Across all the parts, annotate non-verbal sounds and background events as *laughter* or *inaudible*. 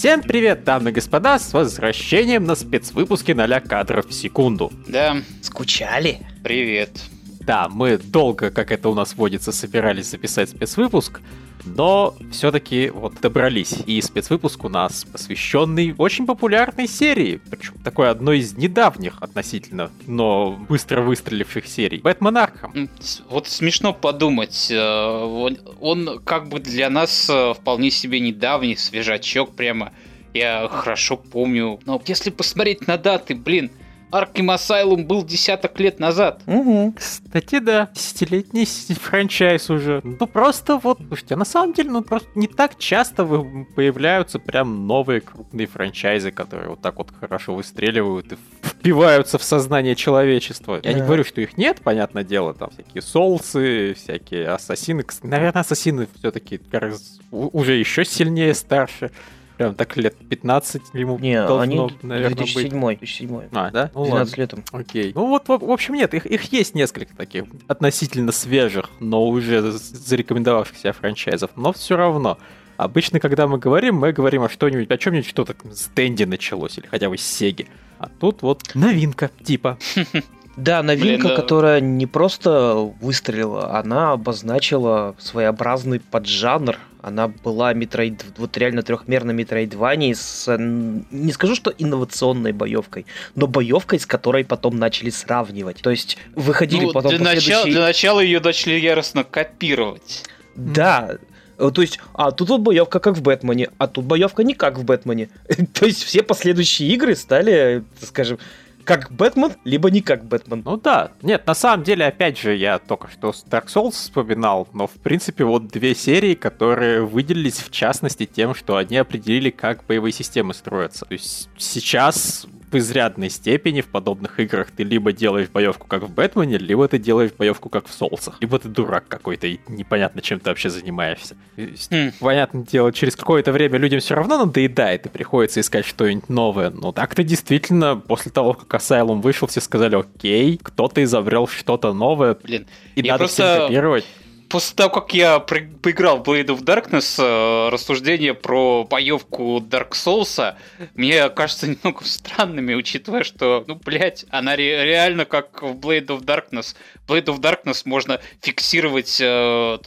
Всем привет, дамы и господа, с возвращением на спецвыпуске 0 кадров в секунду. Да, Скучали? привет. Да, мы долго, как это у нас водится, собирались записать спецвыпуск, но все-таки вот добрались. И спецвыпуск у нас посвященный очень популярной серии, причем такой одной из недавних относительно, но быстро выстреливших серий. Бэтмен Арkham. М, с- Вот смешно подумать, э, он, он как бы для нас э, вполне себе недавний, свежачок прямо. Я хорошо помню. Но если посмотреть на даты, блин, Arkham Asylum был десяток лет назад. Угу. Кстати, да, десятилетний *laughs* франчайз уже. Ну просто вот, слушайте, а на самом деле, ну просто не так часто вы- появляются прям новые крупные франчайзы, которые вот так вот хорошо выстреливают и впиваются в сознание человечества. Я не Да. говорю, что их нет, понятное дело, там всякие соулсы, всякие ассасины. Наверное, ассасины все-таки уже еще сильнее старше. Прям так лет 15 ему Не, должно, они наверное, быть. 2007. 2007. А, да? Ну, 12 ладно. лет им. Окей. Ну вот, в, в общем, нет, их, их есть несколько таких относительно свежих, но уже з- зарекомендовавшихся франчайзов. Но все равно. Обычно, когда мы говорим, мы говорим о что-нибудь, о чем-нибудь, что так с Дэнди началось, или хотя бы с Сеги. А тут вот новинка, типа. *laughs* Да, новинка, Блин, да. которая не просто выстрелила, она обозначила своеобразный поджанр. Она была метроид, вот реально трехмерной метроидванией с, не скажу, что инновационной боевкой, но боевкой, с которой потом начали сравнивать. То есть выходили Ну, потом для, начала, последующие- для начала ее начали яростно копировать. Да. Э, То есть, а тут вот боевка как в Бэтмене, а тут боевка не как в Бэтмене. *laughs* То есть все последующие игры стали, скажем, как Бэтмен, либо не как Бэтмен. Ну да. Нет, на самом деле, опять же, я только что Dark Souls вспоминал, но в принципе вот две серии, которые выделились в частности тем, что они определили, как боевые системы строятся. То есть сейчас в изрядной степени в подобных играх ты либо делаешь боевку как в Бэтмене, либо ты делаешь боевку как в Соулсах. Либо ты дурак какой-то и непонятно, чем ты вообще занимаешься. Хм. Понятное дело, через какое-то время людям все равно надоедает, и приходится искать что-нибудь новое. Но так-то действительно, после того, как Asylum вышел, все сказали, окей, кто-то изобрел что-то новое, Блин, и надо просто- всем копировать. После того, как я при- поиграл в Blade of Darkness, э, рассуждения про боевку Dark Souls мне кажется *laughs* немного странными, учитывая, что, ну, блядь, она ре- реально как в Blade of Darkness. В Blade of Darkness можно фиксировать, э,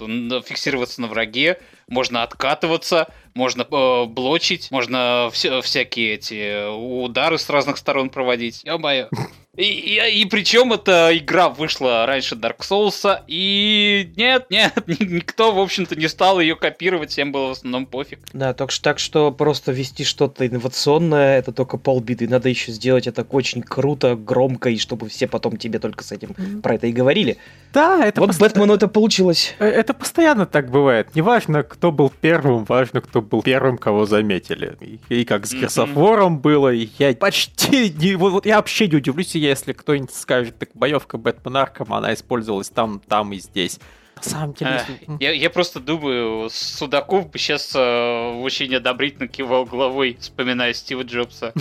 фиксироваться на враге, можно откатываться, можно э, блочить, можно вся- всякие эти удары с разных сторон проводить. Ё-моё. И, и, и причем эта игра вышла раньше Dark Souls, и нет, нет, ни- *laughs* никто, в общем-то, не стал ее копировать, всем было в основном пофиг. Да, так, что- так что просто вести что-то инновационное, это только полбеды. Надо еще сделать это очень круто, громко, и чтобы все потом тебе только с этим про это и говорили. Да, это, вот пост- Бэтмену это получилось. э, это постоянно так бывает. Неважно, кто был первым, важно, кто был первым, кого заметили. И, и как с. Герсофором было, и я почти не... Вот, вот я вообще не удивлюсь, если кто-нибудь скажет, так боевка Бэтмен Арком, она использовалась там, там и здесь. На самом деле... Эх, если- Я, я просто думаю, Судаков бы сейчас очень неодобрительно кивал головой, вспоминая Стива Джобса.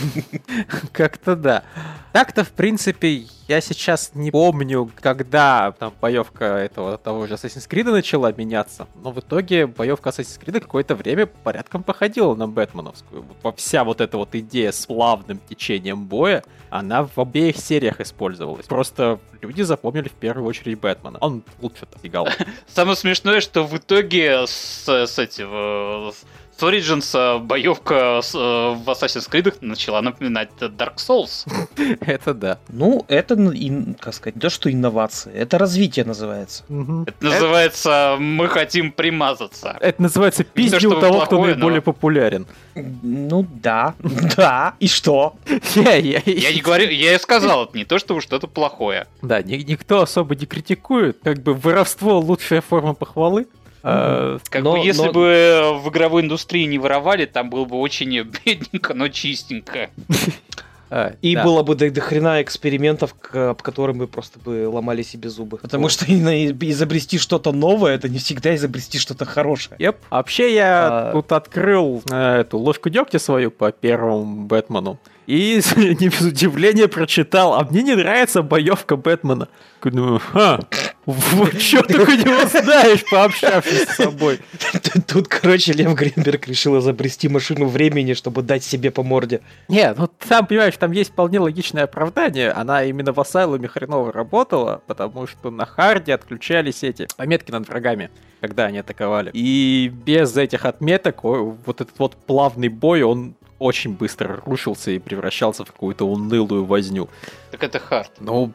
*laughs* Как-то да. Так-то, в принципе, я сейчас не помню, когда там боевка этого того же Assassin's Creed начала меняться, но в итоге боевка Assassin's Creed какое-то время порядком походила на Бэтменовскую. Вот во- Вся вот эта вот идея с плавным течением боя, она в обеих сериях использовалась. Просто люди запомнили в первую очередь Бэтмена. Он лучше достигал. *laughs* Самое смешное, что в итоге с, с этим... э, С Origins э, боевка с, э, в Assassin's Creed начала напоминать Dark Souls. *laughs* Это да. Ну, это, н- ин- как сказать, не то, что инновации, это развитие называется. Это называется «Мы хотим примазаться». Это называется пизди у того, кто наиболее популярен. Ну да, *laughs* да, и что? Я- не *laughs* говорю, я и сказал, это не то, что что-то плохое. Да, ни- никто особо не критикует. Как бы воровство лучшая форма похвалы. А, Как Но- бы если но- бы в игровой индустрии не воровали, там было бы очень бедненько, но чистенько. а, *laughs* И да. было бы до, до хрена экспериментов, к- об которых мы просто бы ломали себе зубы. Потому что и на- изобрести что-то новое, это не всегда изобрести что-то хорошее. Еп. Вообще я А- тут открыл э, эту ложку дегтя свою по первому Бэтмену. И *laughs* не без удивления прочитал, а мне не нравится боевка Бэтмена. Такой, Ну, ха, *laughs* Что ты у него знаешь, пообщавшись с собой? *laughs* Тут, короче, Лев Гринберг решил изобрести машину времени, чтобы дать себе по морде. Не, ну там, понимаешь, там есть вполне логичное оправдание. Она именно в Асайлуме хреново работала, потому что на харде отключались эти пометки над врагами, когда они атаковали. И без этих отметок вот этот вот плавный бой, он очень быстро рушился и превращался в какую-то унылую возню. Так это hard. Ну,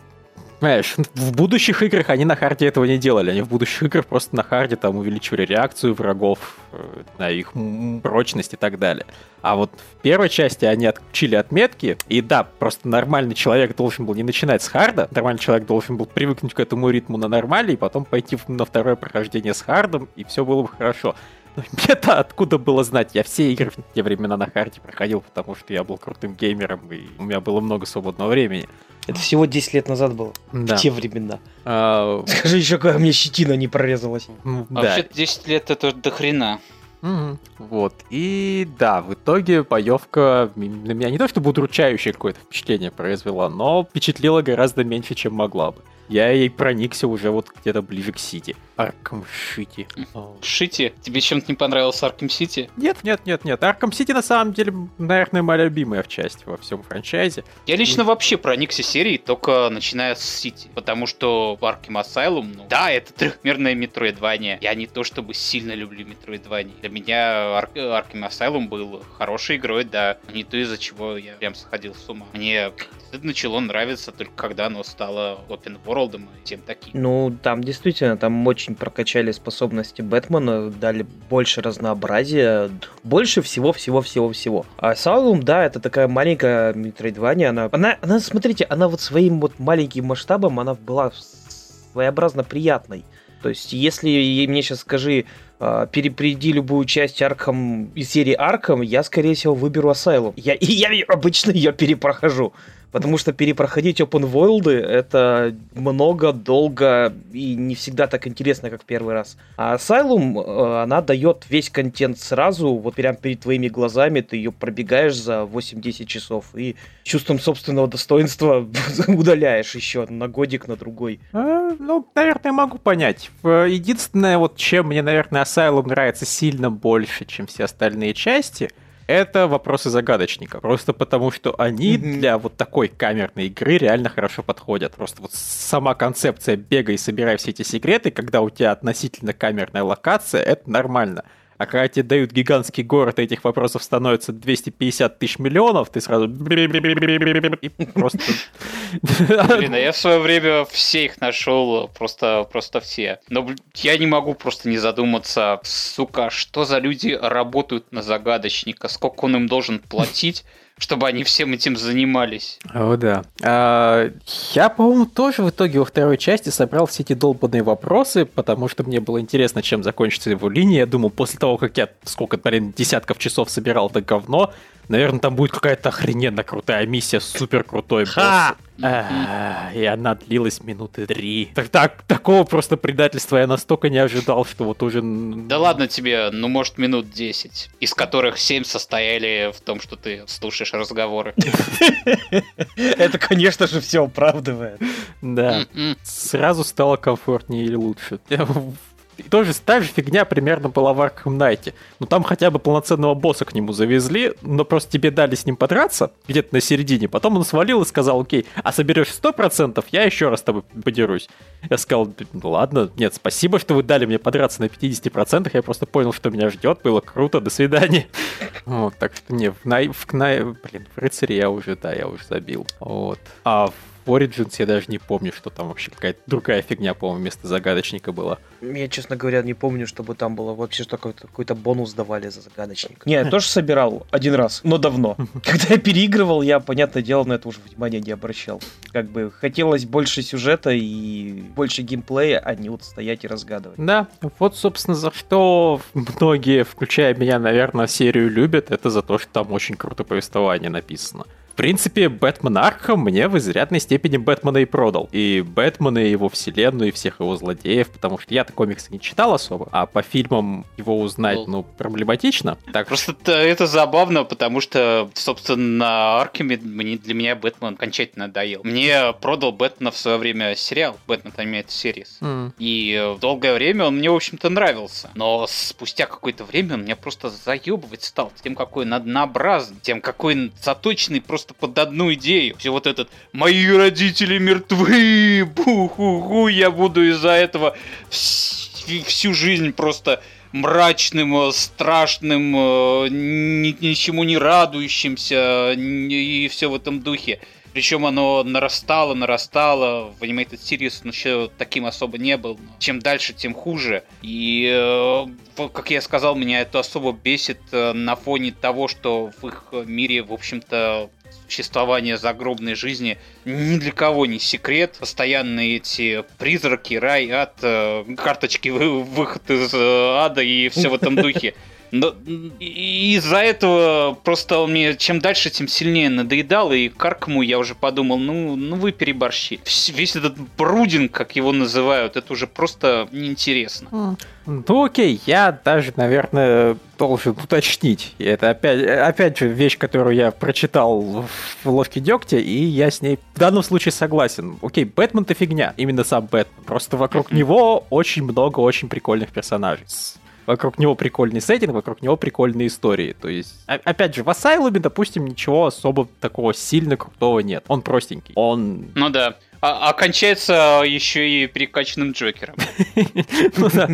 Понимаешь, *laughs* в будущих играх они на харде этого не делали. Они в будущих играх просто на харде там увеличивали реакцию врагов, э, на их прочность и так далее. А вот в первой части они отключили отметки, и да, просто нормальный человек должен был не начинать с харда, нормальный человек должен был привыкнуть к этому ритму на нормале, и потом пойти на второе прохождение с хардом, и все было бы хорошо. Но мне-то *laughs* откуда было знать? Я все игры в те времена на харде проходил, потому что я был крутым геймером, и у меня было много свободного времени. Это всего 10 лет назад было. Да. В те времена. А... Скажи еще, когда мне щетина не прорезалась. Ну, да. Вообще 10 лет это до хрена. Угу. Вот. И да, в итоге боевка на меня не то чтобы удручающее какое-то впечатление произвела, но впечатлила гораздо меньше, чем могла бы я ей проникся уже вот где-то ближе к City. Arkham City. Шити? Тебе чем-то не понравился Arkham City? Нет, нет, нет, нет. Arkham City на самом деле, наверное, моя любимая в части во всем франчайзе. Я лично И... вообще проникся серией только начиная с Сити. Потому что в Arkham Asylum, ну, да, это трехмерное метроидвание. Я не то чтобы сильно люблю метроидвание. Для меня Arkham Asylum был хорошей игрой, да. Не то из-за чего я прям сходил с ума. Мне начало нравиться только когда оно стало open world и тем таким. Ну, там действительно, там очень прокачали способности Бэтмена, дали больше разнообразия, больше всего-всего-всего-всего. А Asylum, да, это такая маленькая метроидвания, она, она, она, смотрите, она вот своим вот маленьким масштабом, она была своеобразно приятной. То есть, если мне сейчас скажи, а, перепреди любую часть Арком из серии Арком, я, скорее всего, выберу Asylum. Я, и я обычно ее перепрохожу. Потому что перепроходить open world это много, долго и не всегда так интересно, как первый раз. А Asylum, э, она дает весь контент сразу, вот прям перед твоими глазами, ты ее пробегаешь за 8-10 часов и чувством собственного достоинства *laughs* удаляешь еще на годик, на другой. А, ну, наверное, могу понять. Единственное, вот чем мне, наверное, Asylum нравится сильно больше, чем все остальные части — это вопросы загадочника. Просто потому, что они mm-hmm. для вот такой камерной игры реально хорошо подходят. Просто вот сама концепция бега и собирай все эти секреты, когда у тебя относительно камерная локация, это нормально. А когда тебе дают гигантский город, и этих вопросов становится 250 тысяч миллионов, ты сразу... И просто... Блин, а я в свое время все их нашел, просто, просто все. Но я не могу просто не задуматься, сука, что за люди работают на загадочника, сколько он им должен платить, чтобы они всем этим занимались. О, да. А, я, по-моему, тоже в итоге во второй части собрал все эти долбанные вопросы, потому что мне было интересно, чем закончится его линия. Я думал, после того, как я сколько, блин, десятков часов собирал это говно, Наверное, там будет какая-то охрененно крутая миссия, супер крутой босс. А, и она длилась минуты три. Так, так, такого просто предательства я настолько не ожидал, что вот уже... Да ладно тебе, ну может минут 10, из которых 7 состояли в том, что ты слушаешь разговоры. *laughs* Это, конечно же, все оправдывает. Да. Сразу стало комфортнее или лучше. И тоже та же фигня примерно была в Arkham Knight. Ну там хотя бы полноценного босса к нему завезли, но просто тебе дали с ним подраться где-то на середине. Потом он свалил и сказал, окей, а соберешь 100%, я еще раз с тобой подерусь. Я сказал, ну ладно, нет, спасибо, что вы дали мне подраться на 50%, я просто понял, что меня ждет, было круто, до свидания. *laughs* Вот, так что не, в, Най... в, Кнай... Блин, в рыцаре я уже, да, я уже забил. Вот. А в Origins я даже не помню, что там вообще какая-то другая фигня, по-моему, вместо загадочника была. Я, честно говоря, не помню, чтобы там было вообще что какой-то, какой-то бонус давали за загадочник. Не, я *laughs* тоже собирал один раз, но давно. *laughs* Когда я переигрывал, я, понятное дело, на это уже внимания не обращал. Как бы хотелось больше сюжета и больше геймплея, а не вот стоять и разгадывать. Да, вот, собственно, за что многие, включая меня, наверное, серию любят, это за то, что там очень круто повествование написано. Принципе, Бэтмен Архам мне в изрядной степени Бэтмена и продал. И Бэтмена, и его вселенную, и всех его злодеев, потому что я-то комиксы не читал особо, а по фильмам его узнать, ну, проблематично. Так Просто это забавно, потому что, собственно, на Аркеме для меня Бэтмен окончательно надоел. Мне продал Бэтмена в свое время сериал Бэтмен Animated Series. Mm. И долгое время он мне, в общем-то, нравился. Но спустя какое-то время он меня просто заебывать стал тем, какой он однообразный, тем, какой он заточенный просто под одну идею. Все вот этот «Мои родители мертвы! Бу-ху-ху! Я буду из-за этого всю жизнь просто мрачным, э, страшным, э, ничему не радующимся и все в этом духе. Причем оно нарастало, нарастало. В Animated Series он еще таким особо не был. Чем дальше, тем хуже. И, э, как я сказал, меня это особо бесит на фоне того, что в их мире, в общем-то, существование загробной жизни ни для кого не секрет. Постоянные эти призраки, рай, ад, э, карточки выход из ада и все в этом духе. *laughs* Но из-за этого просто он мне чем дальше, тем сильнее надоедал, и Каркому я уже подумал, ну, ну вы переборщи. Весь этот брудинг, как его называют, это уже просто неинтересно. Ну окей, я даже, наверное, должен уточнить. И это опять, опять же вещь, которую я прочитал в «Ловке дегтя», и я с ней в данном случае согласен. Окей, Бэтмен-то фигня, именно сам Бэтмен. Просто вокруг него очень много очень прикольных персонажей вокруг него прикольный сеттинг, вокруг него прикольные истории. То есть, опять же, в Асайлуме, допустим, ничего особо такого сильно крутого нет. Он простенький. Он... Ну да. А, окончается еще и перекачанным Джокером. *laughs* Ну да,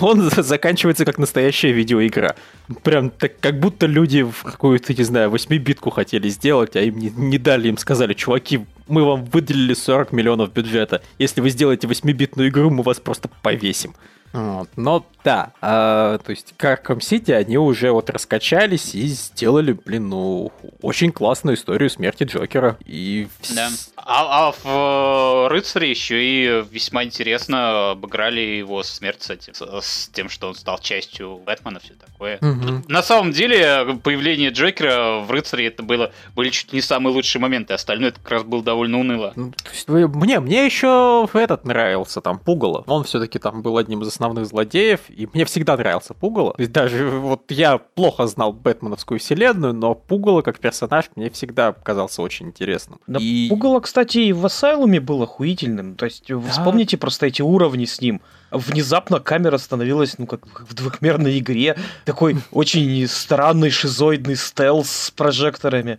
он заканчивается как настоящая видеоигра. Прям так, как будто люди в какую-то, не знаю, 8-битку хотели сделать, а им не, не дали, им сказали, чуваки, мы вам выделили 40 миллионов бюджета. Если вы сделаете 8-битную игру, мы вас просто повесим. Вот. Но да, а, то есть Arkham City они уже вот раскачались и сделали, блин, ну, очень классную историю смерти Джокера. И... Да. А, а в э, Рыцаре еще и весьма интересно обыграли его смерть с, этим, с тем, что он стал частью Бэтмена, все такое. Угу. На самом деле, появление Джокера в Рыцаре это было, были чуть не самые лучшие моменты, остальное это как раз было довольно уныло. Ну, то есть, мне, мне еще этот нравился, там, Пугало. Он все-таки там был одним из основных злодеев, и мне всегда нравился Пугало. То есть даже вот я плохо знал Бэтменовскую вселенную, но Пугало как персонаж мне всегда казался очень интересным. Да, и... Пугало, кстати, и в Асайлуме был охуительным. То есть да. вспомните просто эти уровни с ним внезапно камера становилась, ну, как в двухмерной игре. Такой очень странный шизоидный стелс с прожекторами.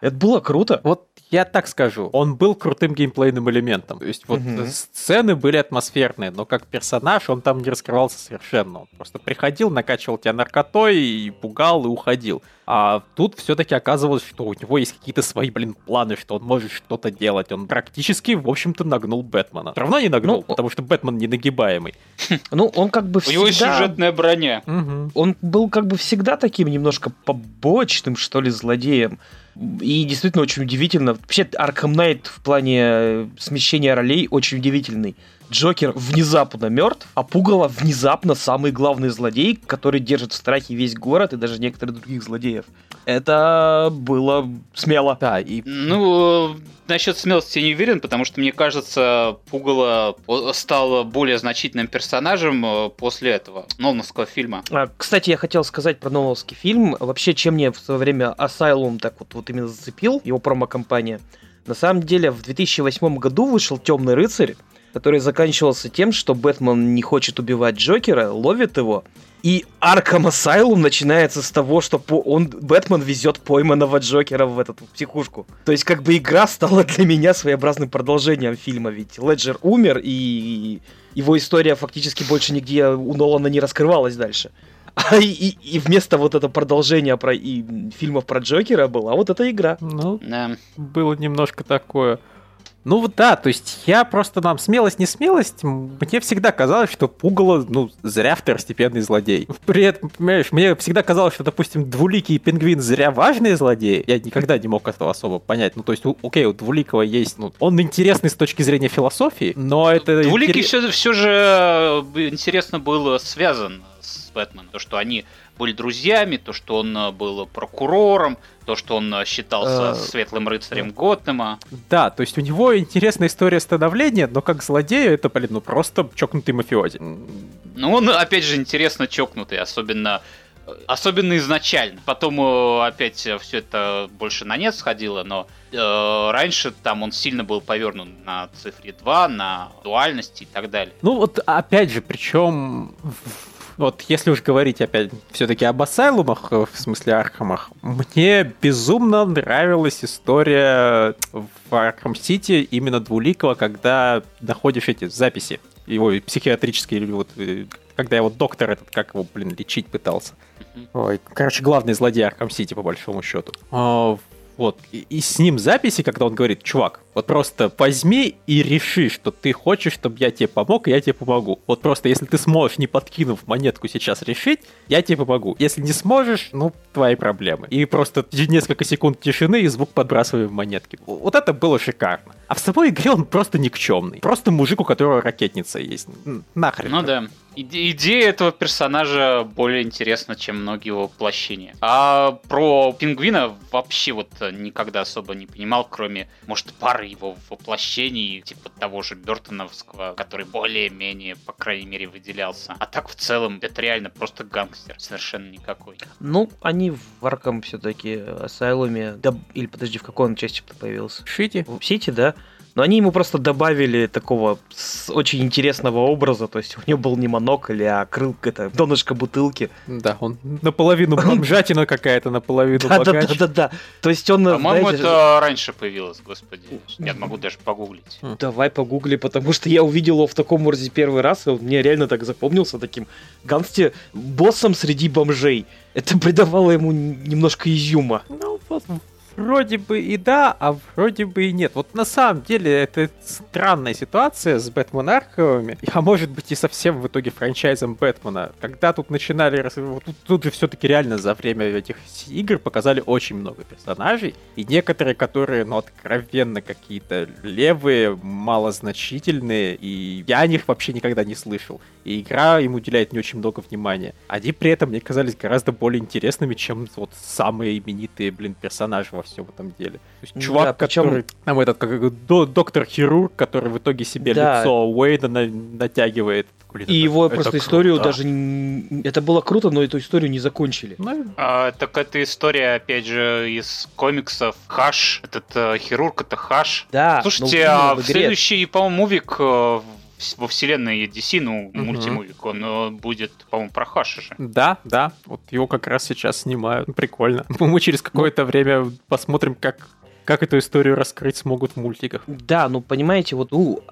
Это было круто. Вот я так скажу, он был крутым геймплейным элементом. То есть вот угу. сцены были атмосферные, но как персонаж он там не раскрывался совершенно. Он просто приходил, накачивал тебя наркотой, и пугал, и уходил. А тут все-таки оказывалось, что у него есть какие-то свои, блин, планы, что он может что-то делать. Он практически, в общем-то, нагнул Бэтмена. Все равно не нагнул, ну, потому что Бэтмен не нагибаемый. *laughs* Ну, он как бы всегда... У него сюжетная броня. Он был как бы всегда таким немножко побочным, что ли, злодеем. И действительно очень удивительно. Вообще, Arkham Knight в плане э, смещения ролей очень удивительный. Джокер внезапно мертв, а Пугало внезапно самый главный злодей, который держит в страхе весь город и даже некоторых других злодеев. Это было смело. Да, и... Ну, насчет смелости я не уверен, потому что, мне кажется, Пугало стал более значительным персонажем э, после этого Нолановского фильма. А, кстати, я хотел сказать про Нолановский фильм. Вообще, чем мне в свое время Asylum так вот, вот именно зацепил, его промо-компания. На самом деле, в 2008 году вышел «Темный рыцарь», который заканчивался тем, что Бэтмен не хочет убивать Джокера, ловит его, и Аркам Асайлум начинается с того, что он, Бэтмен везет пойманного Джокера в эту психушку. То есть как бы игра стала для меня своеобразным продолжением фильма, ведь Леджер умер, и его история фактически больше нигде у Нолана не раскрывалась дальше. *laughs* А и, и, и вместо вот этого продолжения про и фильмов про Джокера была вот эта игра. Ну, да. было немножко такое. Ну вот да, то есть я просто нам смелость, не смелость, мне всегда казалось, что Пугало, ну, зря второстепенный злодей. При этом, понимаешь, мне всегда казалось, что, допустим, Двуликий пингвин зря важный злодей. Я никогда не мог этого особо понять. Ну, то есть, окей, у Двуликого есть, ну, он интересный с точки зрения философии, но это... Двуликий интерес... все, все же э, интересно было связан Бэтмен. То, что они были друзьями, то, что он э, был прокурором, то, что он э, считался Э, светлым рыцарем Готэма. Да, то есть у него интересная история становления, но как злодея это, блин, ну просто чокнутый мафиози. Ну, он, опять же, интересно чокнутый, особенно Особенно изначально. Потом опять все это больше на нет сходило, но э, раньше там он сильно был повернут на цифре 2, на дуальности и так далее. Ну вот опять же, причем вот если уж говорить опять все-таки об Асайлумах, э, в смысле Архамах, мне безумно нравилась история в Архам Сити именно двуликого, когда находишь эти записи его психиатрические, вот э, когда его доктор этот, как его, блин, лечить пытался. Ой, короче, главный злодей Архам Сити, по большому счету. Вот, и, и с ним записи, когда он говорит, чувак, вот просто возьми и реши, что ты хочешь, чтобы я тебе помог, и я тебе помогу. Вот просто, если ты сможешь, не подкинув монетку сейчас решить, я тебе помогу. Если не сможешь, ну, твои проблемы. И просто несколько секунд тишины и звук подбрасываем монетки. Вот это было шикарно. А в самой игре он просто никчемный. Просто мужик, у которого ракетница есть. Нахрен. Ну да. Иде- идея этого персонажа более интересна, чем многие его воплощения. А про пингвина вообще вот никогда особо не понимал, кроме, может, пары его воплощений, типа того же Бертоновского, который более-менее, по крайней мере, выделялся. А так в целом это реально просто гангстер, совершенно никакой. Ну, они в Арком все-таки Асайлуме, да, или подожди, в какой он части появился? Шити. В Сити, да? Но они ему просто добавили такого с- очень интересного образа, то есть у него был не монокль, а крылка, это донышко бутылки. Да, он наполовину бомжатина какая-то, наполовину богач. Да-да-да-да. То есть он, По-моему, знаете, это раньше появилось, господи. Я могу даже погуглить. Давай погугли, потому что я увидел его в таком образе первый раз, и он мне реально так запомнился таким гангсте боссом среди бомжей. Это придавало ему немножко изюма. Ну, вроде бы и да, а вроде бы и нет. Вот на самом деле это странная ситуация с Бэтмен Арховыми, а может быть и совсем в итоге франчайзом Бэтмена. Когда тут начинали... Тут, тут же все-таки реально за время этих игр показали очень много персонажей, и некоторые, которые, ну, откровенно какие-то левые, малозначительные, и я о них вообще никогда не слышал. И игра им уделяет не очень много внимания. Они при этом мне казались гораздо более интересными, чем вот самые именитые, блин, персонажи во всем этом деле. То есть Да, чувак, причем- который... Там этот, как до- доктор-хирург, который в итоге себе Да. лицо Уэйда на- натягивает. Блин, И это- его это просто круто. историю даже... Это было круто, но эту историю не закончили. Ну, А, так это история, опять же, из комиксов. Хаш, этот э, хирург, это Хаш. Да, Слушайте, но а в следующий, по-моему, мувик э, в- во вселенной DC, ну, Мгм. мультимувик, он э, будет, по-моему, про Хаша же. Да, да, вот его как раз сейчас снимают. Прикольно. *laughs* Мы через какое-то время посмотрим, как, как эту историю раскрыть смогут в мультиках. Да, ну понимаете, вот, ну,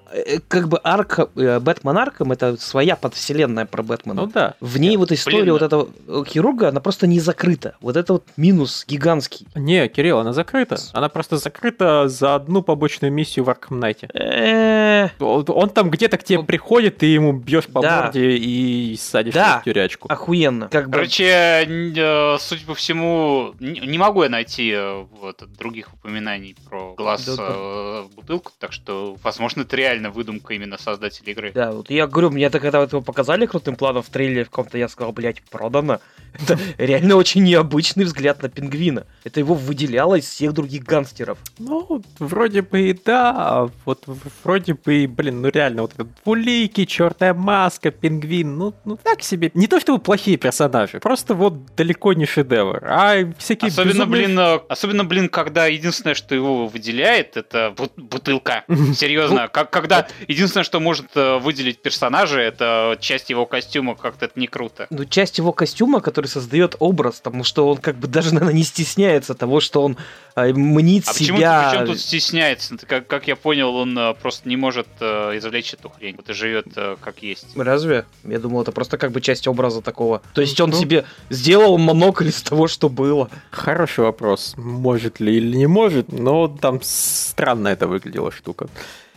как бы арка, э, Бэтмен Арком это своя подвселенная про Бэтмена. Ну да. В ней вот история Блин, вот этого э, хирурга, она просто не закрыта. Вот это вот минус гигантский. Не, Кирилл, она закрыта. Она просто закрыта за одну побочную миссию в Knight. Э, Он там где-то к тебе Ну, приходит, ты ему бьешь по да. морде и садишь Да. в тюрячку. Охуенно. Как бы... Короче, судя по всему, не могу я найти вот, других упоминаний про глаз Да, да. э, в бутылку, так что, возможно, это реально выдумка именно создателей игры. Да, вот я говорю, мне так когда вот его показали крутым планом в трейлере в каком-то, я сказал, блядь, продано. Это реально очень необычный взгляд на пингвина. Это его выделяло из всех других гангстеров. Ну, вроде бы и да, вот вроде бы и, блин, ну реально, вот этот двуликий, черная маска, пингвин, ну, ну так себе. Не то чтобы плохие персонажи, просто вот далеко не шедевр, а всякие Особенно, безумные- блин, э, особенно, блин, когда единственное, что его выделяет, это бут- бутылка. Серьезно, как, когда единственное, что может э, выделить персонажа, это часть его костюма, как-то это не круто. Ну, часть его костюма, который создает образ, потому что он как бы даже, *laughs* наверное, не стесняется того, что он э, мнит А почему, себя... почему тут стесняется? Это Как, как я понял, он э, просто не может э, извлечь эту хрень. Вот и живет э, как есть. Разве? Я думал, это просто как бы часть образа такого. То есть он Ну. себе сделал монокль из того, что было. Хороший вопрос, может ли или не может, но там странно это выглядела штука.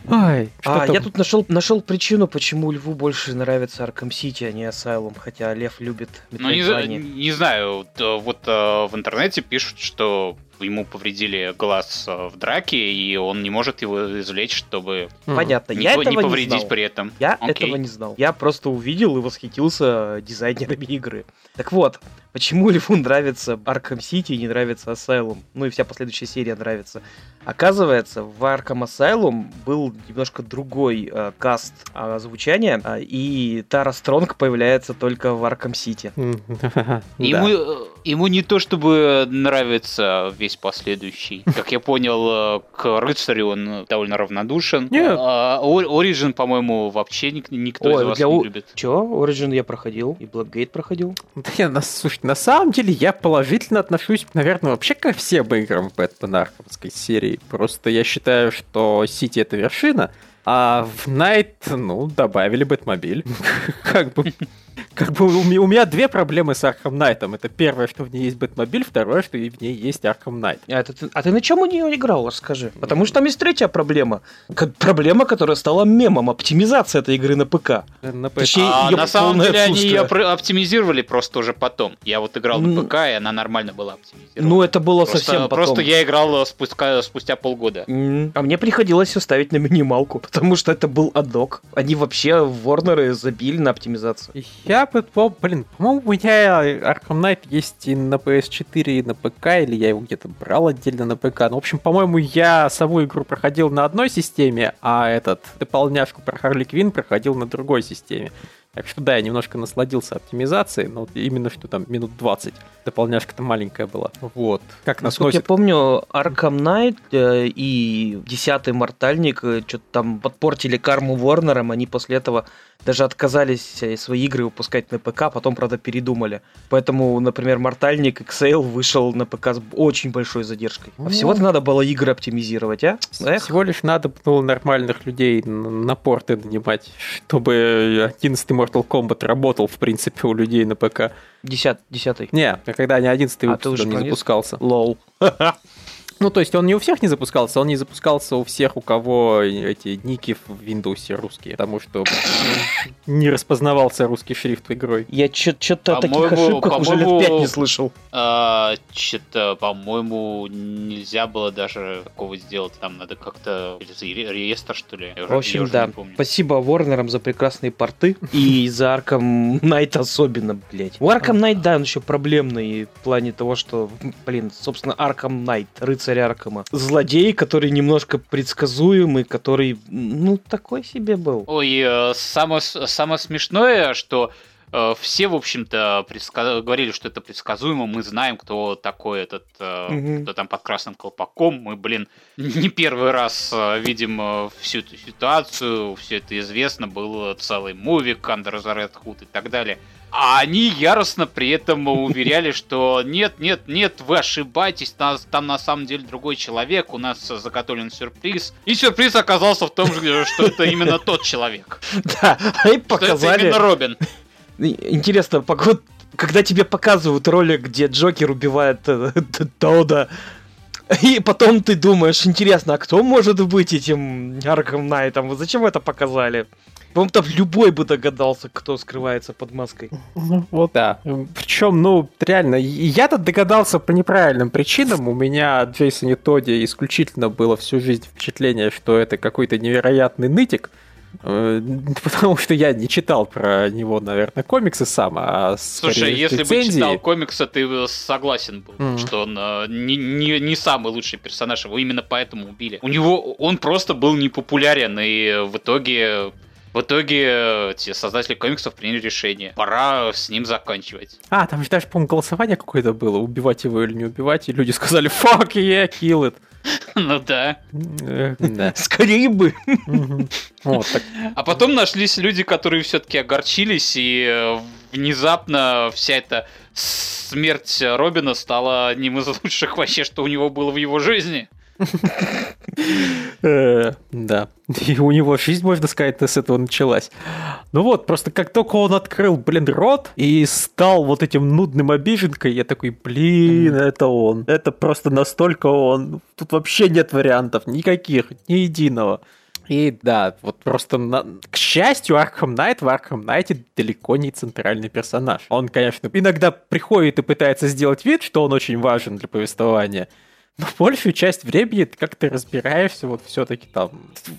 Ай, А, я тут нашел, нашел причину, почему Льву больше нравится Арком Сити, а не Асайлум, хотя Лев любит Ну, не, не знаю, вот, э, вот э, в интернете пишут, что ему повредили глаз э, в драке, и он не может его извлечь, чтобы Понятно, не, я этого не не повредить знал. при этом. Я Окей. этого не знал. Я просто увидел и восхитился дизайнерами игры. Так вот, почему Льву нравится Arkham City и не нравится Asylum? Ну и вся последующая серия нравится. Оказывается, в Arkham Asylum был немножко другой э, каст э, озвучания, э, и Тара Стронг появляется только в Arkham City. *laughs* Ему, э, ему не то чтобы нравится весь последующий. Как я понял, э, к рыцарю он довольно равнодушен. Нет. А Origin, по-моему, вообще ник- никто из вас для не любит. Чё? Origin я проходил, и Blackgate проходил. Да я, на, слушай, на самом деле я положительно отношусь, наверное, вообще ко всем играм Бэтмена Архамской серии. Просто я считаю, что Сити это вершина, а в Найт, ну, добавили Бэтмобиль. *laughs* Как бы... Как бы у меня, у меня две проблемы с Архам Найтом. Это первое, что в ней есть Бэтмобиль, второе, что и в ней есть Архам Найт. А, это ты, а ты на чем у нее играл, расскажи? Потому что там есть третья проблема. Как проблема, которая стала мемом. Оптимизация этой игры на ПК. На Точнее, PS. А на самом деле они отсутствие. ее про- оптимизировали просто уже потом. Я вот играл на ПК, и она нормально была оптимизирована. Ну, это было просто, совсем потом. просто я играл э, спустя, спустя полгода. А мне приходилось все ставить на минималку, *laughs* потому что это был адок. Они вообще, Ворнеры, забили на оптимизацию. Я по- блин, по-моему, у меня Arkham Knight есть и на PS4, и на ПК, или я его где-то брал отдельно на ПК. Ну, в общем, по-моему, я саму игру проходил на одной системе, а этот дополняшку про Харли Квин проходил на другой системе. Так что да, я немножко насладился оптимизацией, но вот именно что там минут 20. Дополняшка-то маленькая была. Вот. Как нас Насколько я носит. помню, Arkham Knight э, и Десятый Мортальник что-то там подпортили карму Ворнерам, они после этого даже отказались э, свои игры выпускать на ПК, потом, правда, передумали. Поэтому, например, Мортальник Exhale вышел на ПК с очень большой задержкой. А Ну. всего-то надо было игры оптимизировать, а? Эх, Всего лишь надо было нормальных людей на порты нанимать, чтобы 11 Mortal Kombat работал, в принципе, у людей на ПК. десят, десятый. Не, когда не 11 А, выпуск, ты уже он не запускался. Лол. *laughs* Ну, то есть он не у всех не запускался, он не запускался у всех, у кого эти ники в Windows русские, потому что не распознавался русский шрифт игрой. Я что-то о таких ошибках уже лет пять не слышал. А, Что-то, по-моему, нельзя было даже такого сделать. Там надо как-то реестр, что ли. В общем, да. не помню. Спасибо Ворнерам за прекрасные порты. И за Arkham Knight особенно, блять. У Arkham Knight, да, он еще проблемный в плане того, что, блин, собственно, Arkham Knight, рыцарь Аркама. Злодей, который немножко предсказуемый, который, ну, такой себе был. Ой, э, самое, с- самое смешное, что э, все, в общем-то, предска- говорили, что это предсказуемо, мы знаем, кто такой этот, э, Мгм. кто там под красным колпаком, мы, блин, не первый раз э, видим э, всю эту ситуацию, все это известно, был целый мувик, Under the Red Hood и так далее. А они яростно при этом уверяли, что нет, нет, нет, вы ошибаетесь, нас- там на самом деле другой человек, у нас заготовлен сюрприз. И сюрприз оказался в том же, что это именно тот человек. *laughs* Да, и Что это показали... именно Робин. Интересно, вот когда тебе показывают ролик, где Джокер убивает э, Тода, и потом ты думаешь, интересно, а кто может быть этим Арком Найтом? Вот зачем это показали? По-моему, там любой бы догадался, кто скрывается под маской. Ну, вот да. Причем, ну, реально, я-то догадался по неправильным причинам. У меня от Джейсоне Тоди исключительно было всю жизнь впечатление, что это какой-то невероятный нытик. Э, *laughs* Потому что я не читал про него, наверное, комиксы сам, а Слушай, если бы рецензии. читал комиксы, ты бы согласен был, Мгм. что он э, не, не, не самый лучший персонаж, его именно поэтому убили. У него он просто был непопулярен, и в итоге в итоге э, те создатели комиксов приняли решение. Пора с ним заканчивать. А, там же даже, по-моему, голосование какое-то было, убивать его или не убивать, и люди сказали «fuck yeah, kill it». *laughs* ну да. Э, Да. *laughs* Скорее бы. Вот, так А потом нашлись люди, которые все-таки огорчились, и э, внезапно вся эта смерть Робина стала одним из лучших вообще, что у него было в его жизни. Э, Да. И у него жизнь, можно сказать, с этого началась. Ну вот, просто как только он открыл, блин, рот и стал вот этим нудным обиженкой, я такой, блин, это он. Это просто настолько он. Тут вообще нет вариантов, никаких, ни единого. И да, вот просто на- к счастью, Арkham Найт в Арkham Найте далеко не центральный персонаж. Он, конечно, иногда приходит и пытается сделать вид, что он очень важен для повествования, Но большую часть времени ты как-то разбираешься вот все-таки там,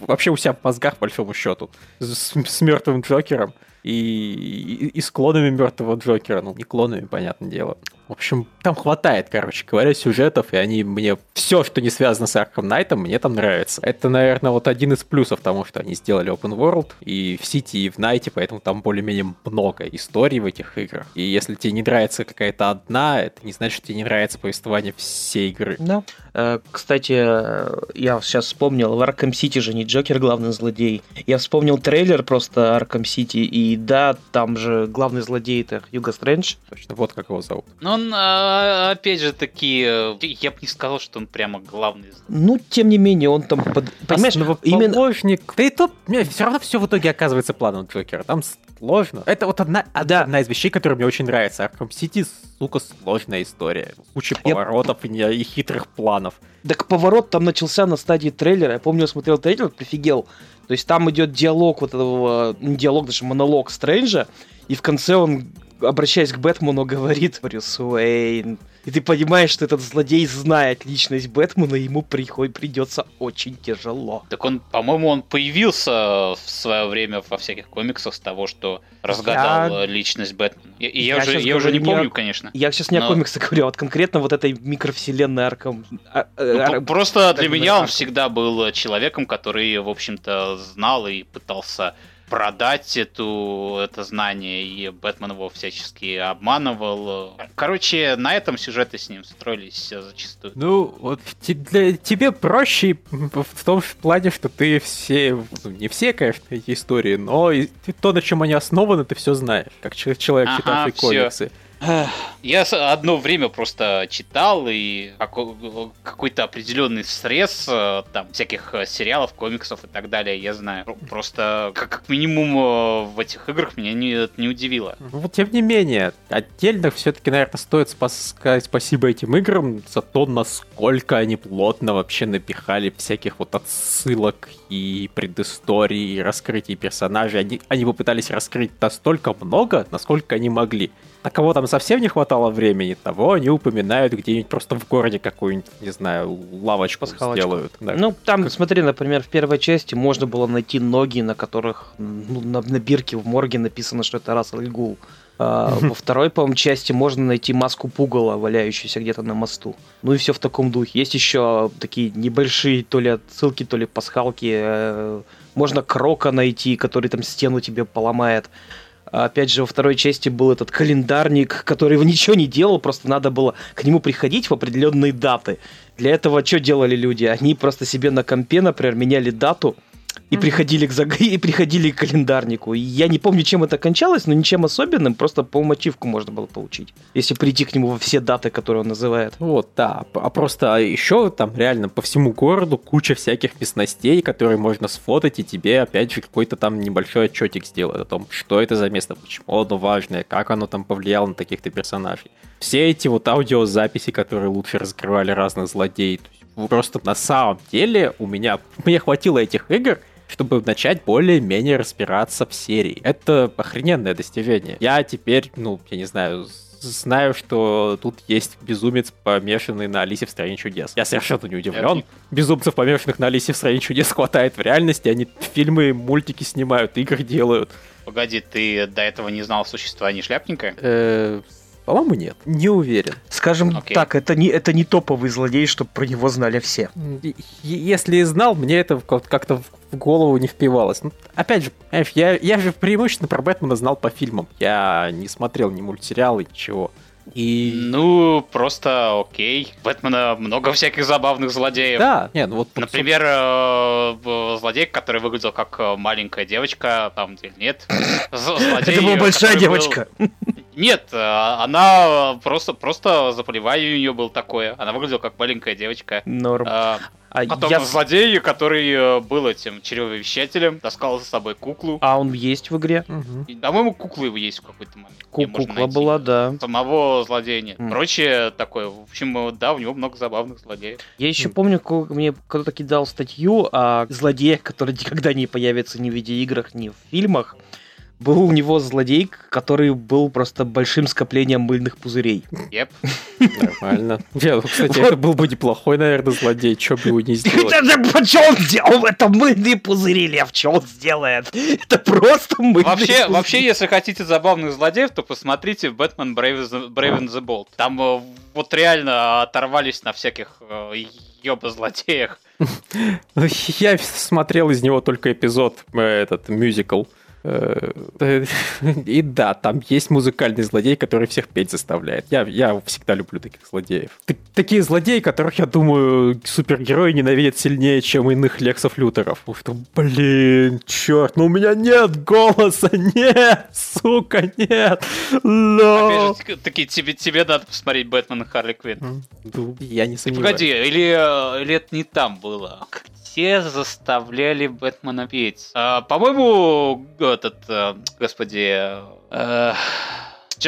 вообще у себя в мозгах, по большому счету, с, с мертвым Джокером и, и, и с клонами мертвого Джокера. Ну, не клонами, понятное дело. В общем, там хватает, короче говоря, сюжетов, и они мне... Все, что не связано с Arkham Knight, мне там нравится. Это, наверное, вот один из плюсов тому, что они сделали Open World и в Сити, и в Найте, поэтому там более-менее много историй в этих играх. И если тебе не нравится какая-то одна, это не значит, что тебе не нравится повествование всей игры. Да. Э, кстати, э, я сейчас вспомнил, в Arkham City же не Джокер главный злодей. Я вспомнил трейлер просто Arkham City, и да, там же главный злодей это Юга Стрэндж. Точно, вот как его зовут. Но он, а, опять же, таки, э, я бы не сказал, что он прямо главный. Ну, тем не менее, он там, под... понимаешь, именно... Да и то, все равно все в итоге оказывается планом Джокера. Там сложно. Это вот одна, да. одна из вещей, которая мне очень нравится. Arkham City, сука, сложная история. Куча я... поворотов и, и хитрых планов. Так поворот там начался на стадии трейлера. Я помню, я смотрел трейлер, прифигел. То есть там идет диалог вот этого, не диалог, даже монолог Стрэнджа, и в конце он обращаясь к Бэтмену, говорит Брюс Уэйн. И ты понимаешь, что этот злодей знает личность Бэтмена, и ему приход придется очень тяжело. Так он, по-моему, он появился в свое время во всяких комиксах с того, что разгадал я... личность Бэтмена. И, и я, я, уже, я уже не помню, о... конечно. Я сейчас не но... о комиксах говорю, а вот конкретно вот этой микровселенной Арком. А, э, ну, Ар... Просто для меня он всегда был человеком, который, в общем-то, знал и пытался продать эту, это знание, и Бэтмен его всячески обманывал. Короче, на этом сюжеты с ним строились зачастую. Ну, вот для тебе проще в том плане, что ты все, ну, не все, конечно, эти истории, но то, на чем они основаны, ты все знаешь, как человек, ага, читавший комиксы. Я одно время просто читал, и какой-то определенный срез э, там всяких э, сериалов, комиксов и так далее, я знаю. Просто как минимум э, в этих играх меня не, это не удивило. Ну тем не менее, отдельно все-таки, наверное, стоит сказать спасибо этим играм за то, насколько они плотно вообще напихали всяких вот отсылок и предыстории, и раскрытий персонажей. Они, они попытались раскрыть настолько много, насколько они могли. На кого там совсем не хватало времени, того они упоминают где-нибудь просто в городе какую-нибудь, не знаю, лавочку Пасхалочку. сделают. Да. Ну, там, как... смотри, например, в первой части можно было найти ноги, на которых ну, на, на бирке в морге написано, что это Рассел Гул. А, во второй, по-моему, части можно найти маску пугала, валяющуюся где-то на мосту. Ну и все в таком духе. Есть еще такие небольшие то ли отсылки, то ли пасхалки. Э, можно Крока найти, который там стену тебе поломает. Опять же, во второй части был этот календарник, который *laughs* ничего не делал, просто надо было к нему приходить в определенные даты. Для этого что делали люди? Они просто себе на компе, например, меняли дату, и приходили к заг... *laughs* и приходили к календарнику. И я не помню, чем это кончалось, но ничем особенным, просто полмочивку можно было получить, если прийти к нему во все даты, которые он называет. Вот, да. А просто еще там реально по всему городу куча всяких местностей, которые можно сфотать, и тебе опять же какой-то там небольшой отчетик сделать о том, что это за место, почему оно важное, как оно там повлияло на таких-то персонажей. Все эти вот аудиозаписи, которые лучше раскрывали разных злодеев, просто на самом деле у меня, *laughs* мне хватило этих игр, чтобы начать более-менее разбираться в серии. Это охрененное достижение. Я теперь, ну, я не знаю, знаю, что тут есть безумец, помешанный на Алисе в стране чудес. Я совершенно не удивлен. Безумцев, помешанных на Алисе в стране чудес, хватает в реальности. Они фильмы, мультики снимают, игры делают. Погоди, ты до этого не знал о существовании шляпника? Э, по-моему, нет. Не уверен. Скажем okay. так, это не, это не топовый злодей, чтобы про него знали все. Если и знал, мне это как-то в голову не впивалось. Ну, опять же, я, я же преимущественно про Бэтмена знал по фильмам. Я не смотрел ни мультсериалы, ничего. И... Ну, просто окей. Бэтмена много всяких забавных злодеев. Да, нет, ну вот... Например, э, злодей, который выглядел как э, маленькая девочка, там, где нет. *laughs* Злодей, Это была большая девочка. Нет, э, она просто, просто заболевание у нее было такое. Она выглядела как маленькая девочка. Норм. А, а Потом я... злодей, который э, был этим чревовещателем, таскал за собой куклу. А он есть в игре? Угу. По-моему, кукла его есть в какой-то момент. Ку- кукла была, да. Самого злодея нет. Mm. Прочее такое. В общем, да, у него много забавных злодеев. Я еще mm. помню, мне кто-то кидал статью о злодеях, которые никогда не появятся ни в видеоиграх, ни в фильмах Был у него злодей, который был просто большим скоплением мыльных пузырей. Yep. Нормально. Я, ну, кстати, это был бы неплохой, наверное, злодей, что бы его не *laughs* сделать. Что он сделал? Это мыльные пузыри, Лев, что он сделает? *laughs* Это просто мыльные Вообще, пузыри. вообще, если хотите забавных злодеев, то посмотрите «Бэтмен Brave the, Brave and the Bold». Там э, вот реально оторвались на всяких э, ёба-злодеях. *laughs* Ну, Я смотрел из него только эпизод, э, этот, мюзикл. Э, *laughs* И да, там есть музыкальный злодей, который всех петь заставляет. Я, я всегда люблю таких злодеев. Такие злодеи, которых, я думаю, супергерои ненавидят сильнее, чем иных Лексов Лютеров. Потому что, блин, черт, ну у меня нет голоса, *laughs* нет, сука, нет. Но... Опять же, таки, тебе, тебе надо посмотреть «Бэтмен и Харли Квинн». Я не Ты сомневаюсь. погоди, или, э, или это не там было? Все заставляли Бэтмена петь. А, по-моему, этот, э, господи, э,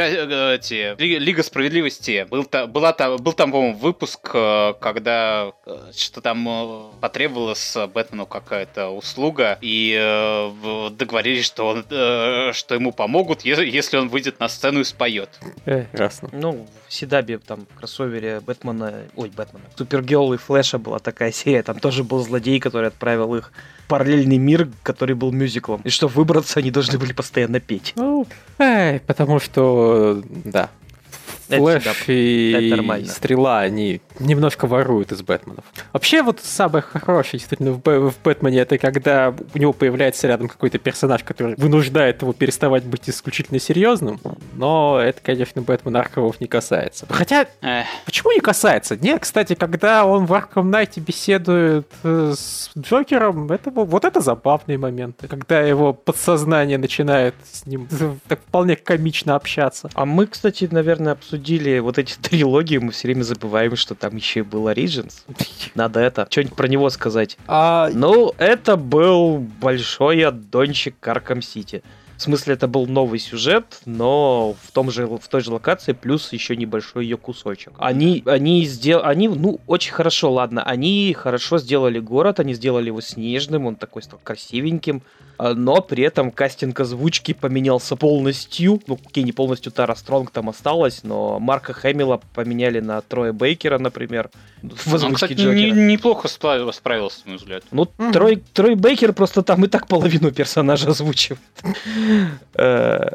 эти, Ли- Лига справедливости. Был, та- была та- был там, по-моему, выпуск, э, когда э, что там э, потребовалась Бэтмену какая-то услуга, и э, договорились, что, он, э, что ему помогут, если он выйдет на сцену и споет. Э, ясно. Ну, в Седабе, там, в кроссовере Бэтмена, ой, Бэтмена, Супергерл и Флэша была такая серия, там тоже был злодей, который отправил их в параллельный мир, который был мюзиклом. И чтобы выбраться, они должны были постоянно петь. Ну, эй, потому что, да, Это Флэш всегда- и это нормально. Стрела, они немножко воруют из Бэтменов. Вообще, вот самое хорошее, действительно, в, Бэ- в Бэтмене, это когда у него появляется рядом какой-то персонаж, который вынуждает его переставать быть исключительно серьезным, но это, конечно, Бэтмен Арковов не касается. Хотя, Эх. почему не касается? Нет, кстати, когда он в Арком Найте беседует э, с Джокером, это, во- вот это забавные моменты, когда его подсознание начинает с ним так вполне комично общаться. А мы, кстати, наверное, обсудили вот эти *laughs* трилогии, мы все время забываем, что там еще и был Origins. *laughs* Надо это, что-нибудь про него сказать. А, Ну, это был большой аддончик Аркам Сити. В смысле, это был новый сюжет, но в, том же, в той же локации, плюс еще небольшой ее кусочек. Они, они сделали, они, ну, очень хорошо, ладно, они хорошо сделали город, они сделали его снежным, он такой стал красивеньким, но при этом кастинг озвучки поменялся полностью. Ну, окей, не полностью Тара Стронг там осталась, но Марка Хэмилла поменяли на Троя Бейкера, например, в Он, озвучке кстати, Джокера. не- неплохо спла- справился, на мой взгляд. Ну, Мгм. Трой, Трой Бейкер просто там и так половину персонажа озвучивает. *laughs* Э,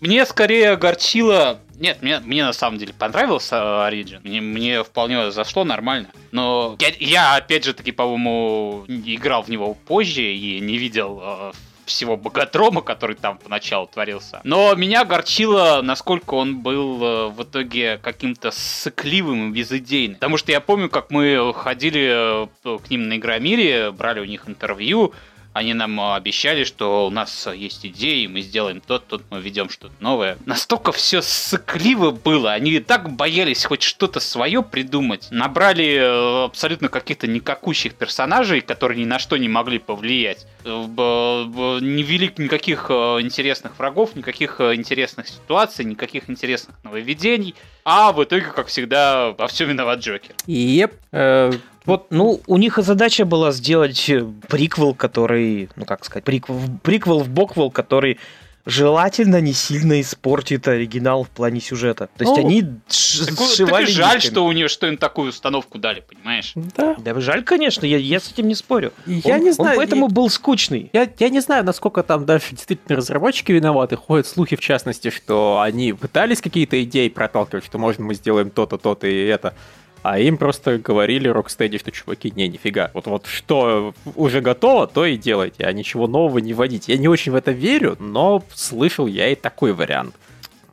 Мне скорее огорчило... Нет, мне, мне на самом деле понравился э, Origin. Мне, мне вполне зашло нормально. Но я, я, опять же таки, по-моему, играл в него позже и не видел э, всего богатрома, который там поначалу творился. Но меня огорчило, насколько он был э, в итоге каким-то сыкливым и безыдейным. Потому что я помню, как мы ходили э, к ним на Игромире, брали у них интервью, они нам э, обещали, что у нас э, есть идеи, мы сделаем то, тут мы ведем что-то новое. Настолько все сыкливо было, они так боялись хоть что-то свое придумать. Набрали э, абсолютно каких-то никакущих персонажей, которые ни на что не могли повлиять. Не вели никаких э, интересных врагов, никаких э, интересных ситуаций, никаких интересных нововведений. А в итоге, как всегда, во всем виноват Джокер. Еп. Э, Вот, ну, у них и задача была сделать приквел, который, ну как сказать, приквел, приквел в боквел, который желательно не сильно испортит оригинал в плане сюжета. То есть Ну, они Так, так сшивали жаль, нитками. что у нее что им такую установку дали, понимаешь? да. Да, жаль, конечно, я, я с этим не спорю. Я он, не он знаю. поэтому и- был скучный. Я, я не знаю, насколько там дальше действительно разработчики виноваты. Ходят слухи, в частности, что они пытались какие-то идеи проталкивать, что можно мы сделаем то-то, то-то и это. А им просто говорили Rocksteady, что чуваки, не, нифига. Вот, вот что уже готово, то и делайте, а ничего нового не вводите. Я не очень в это верю, но слышал я и такой вариант.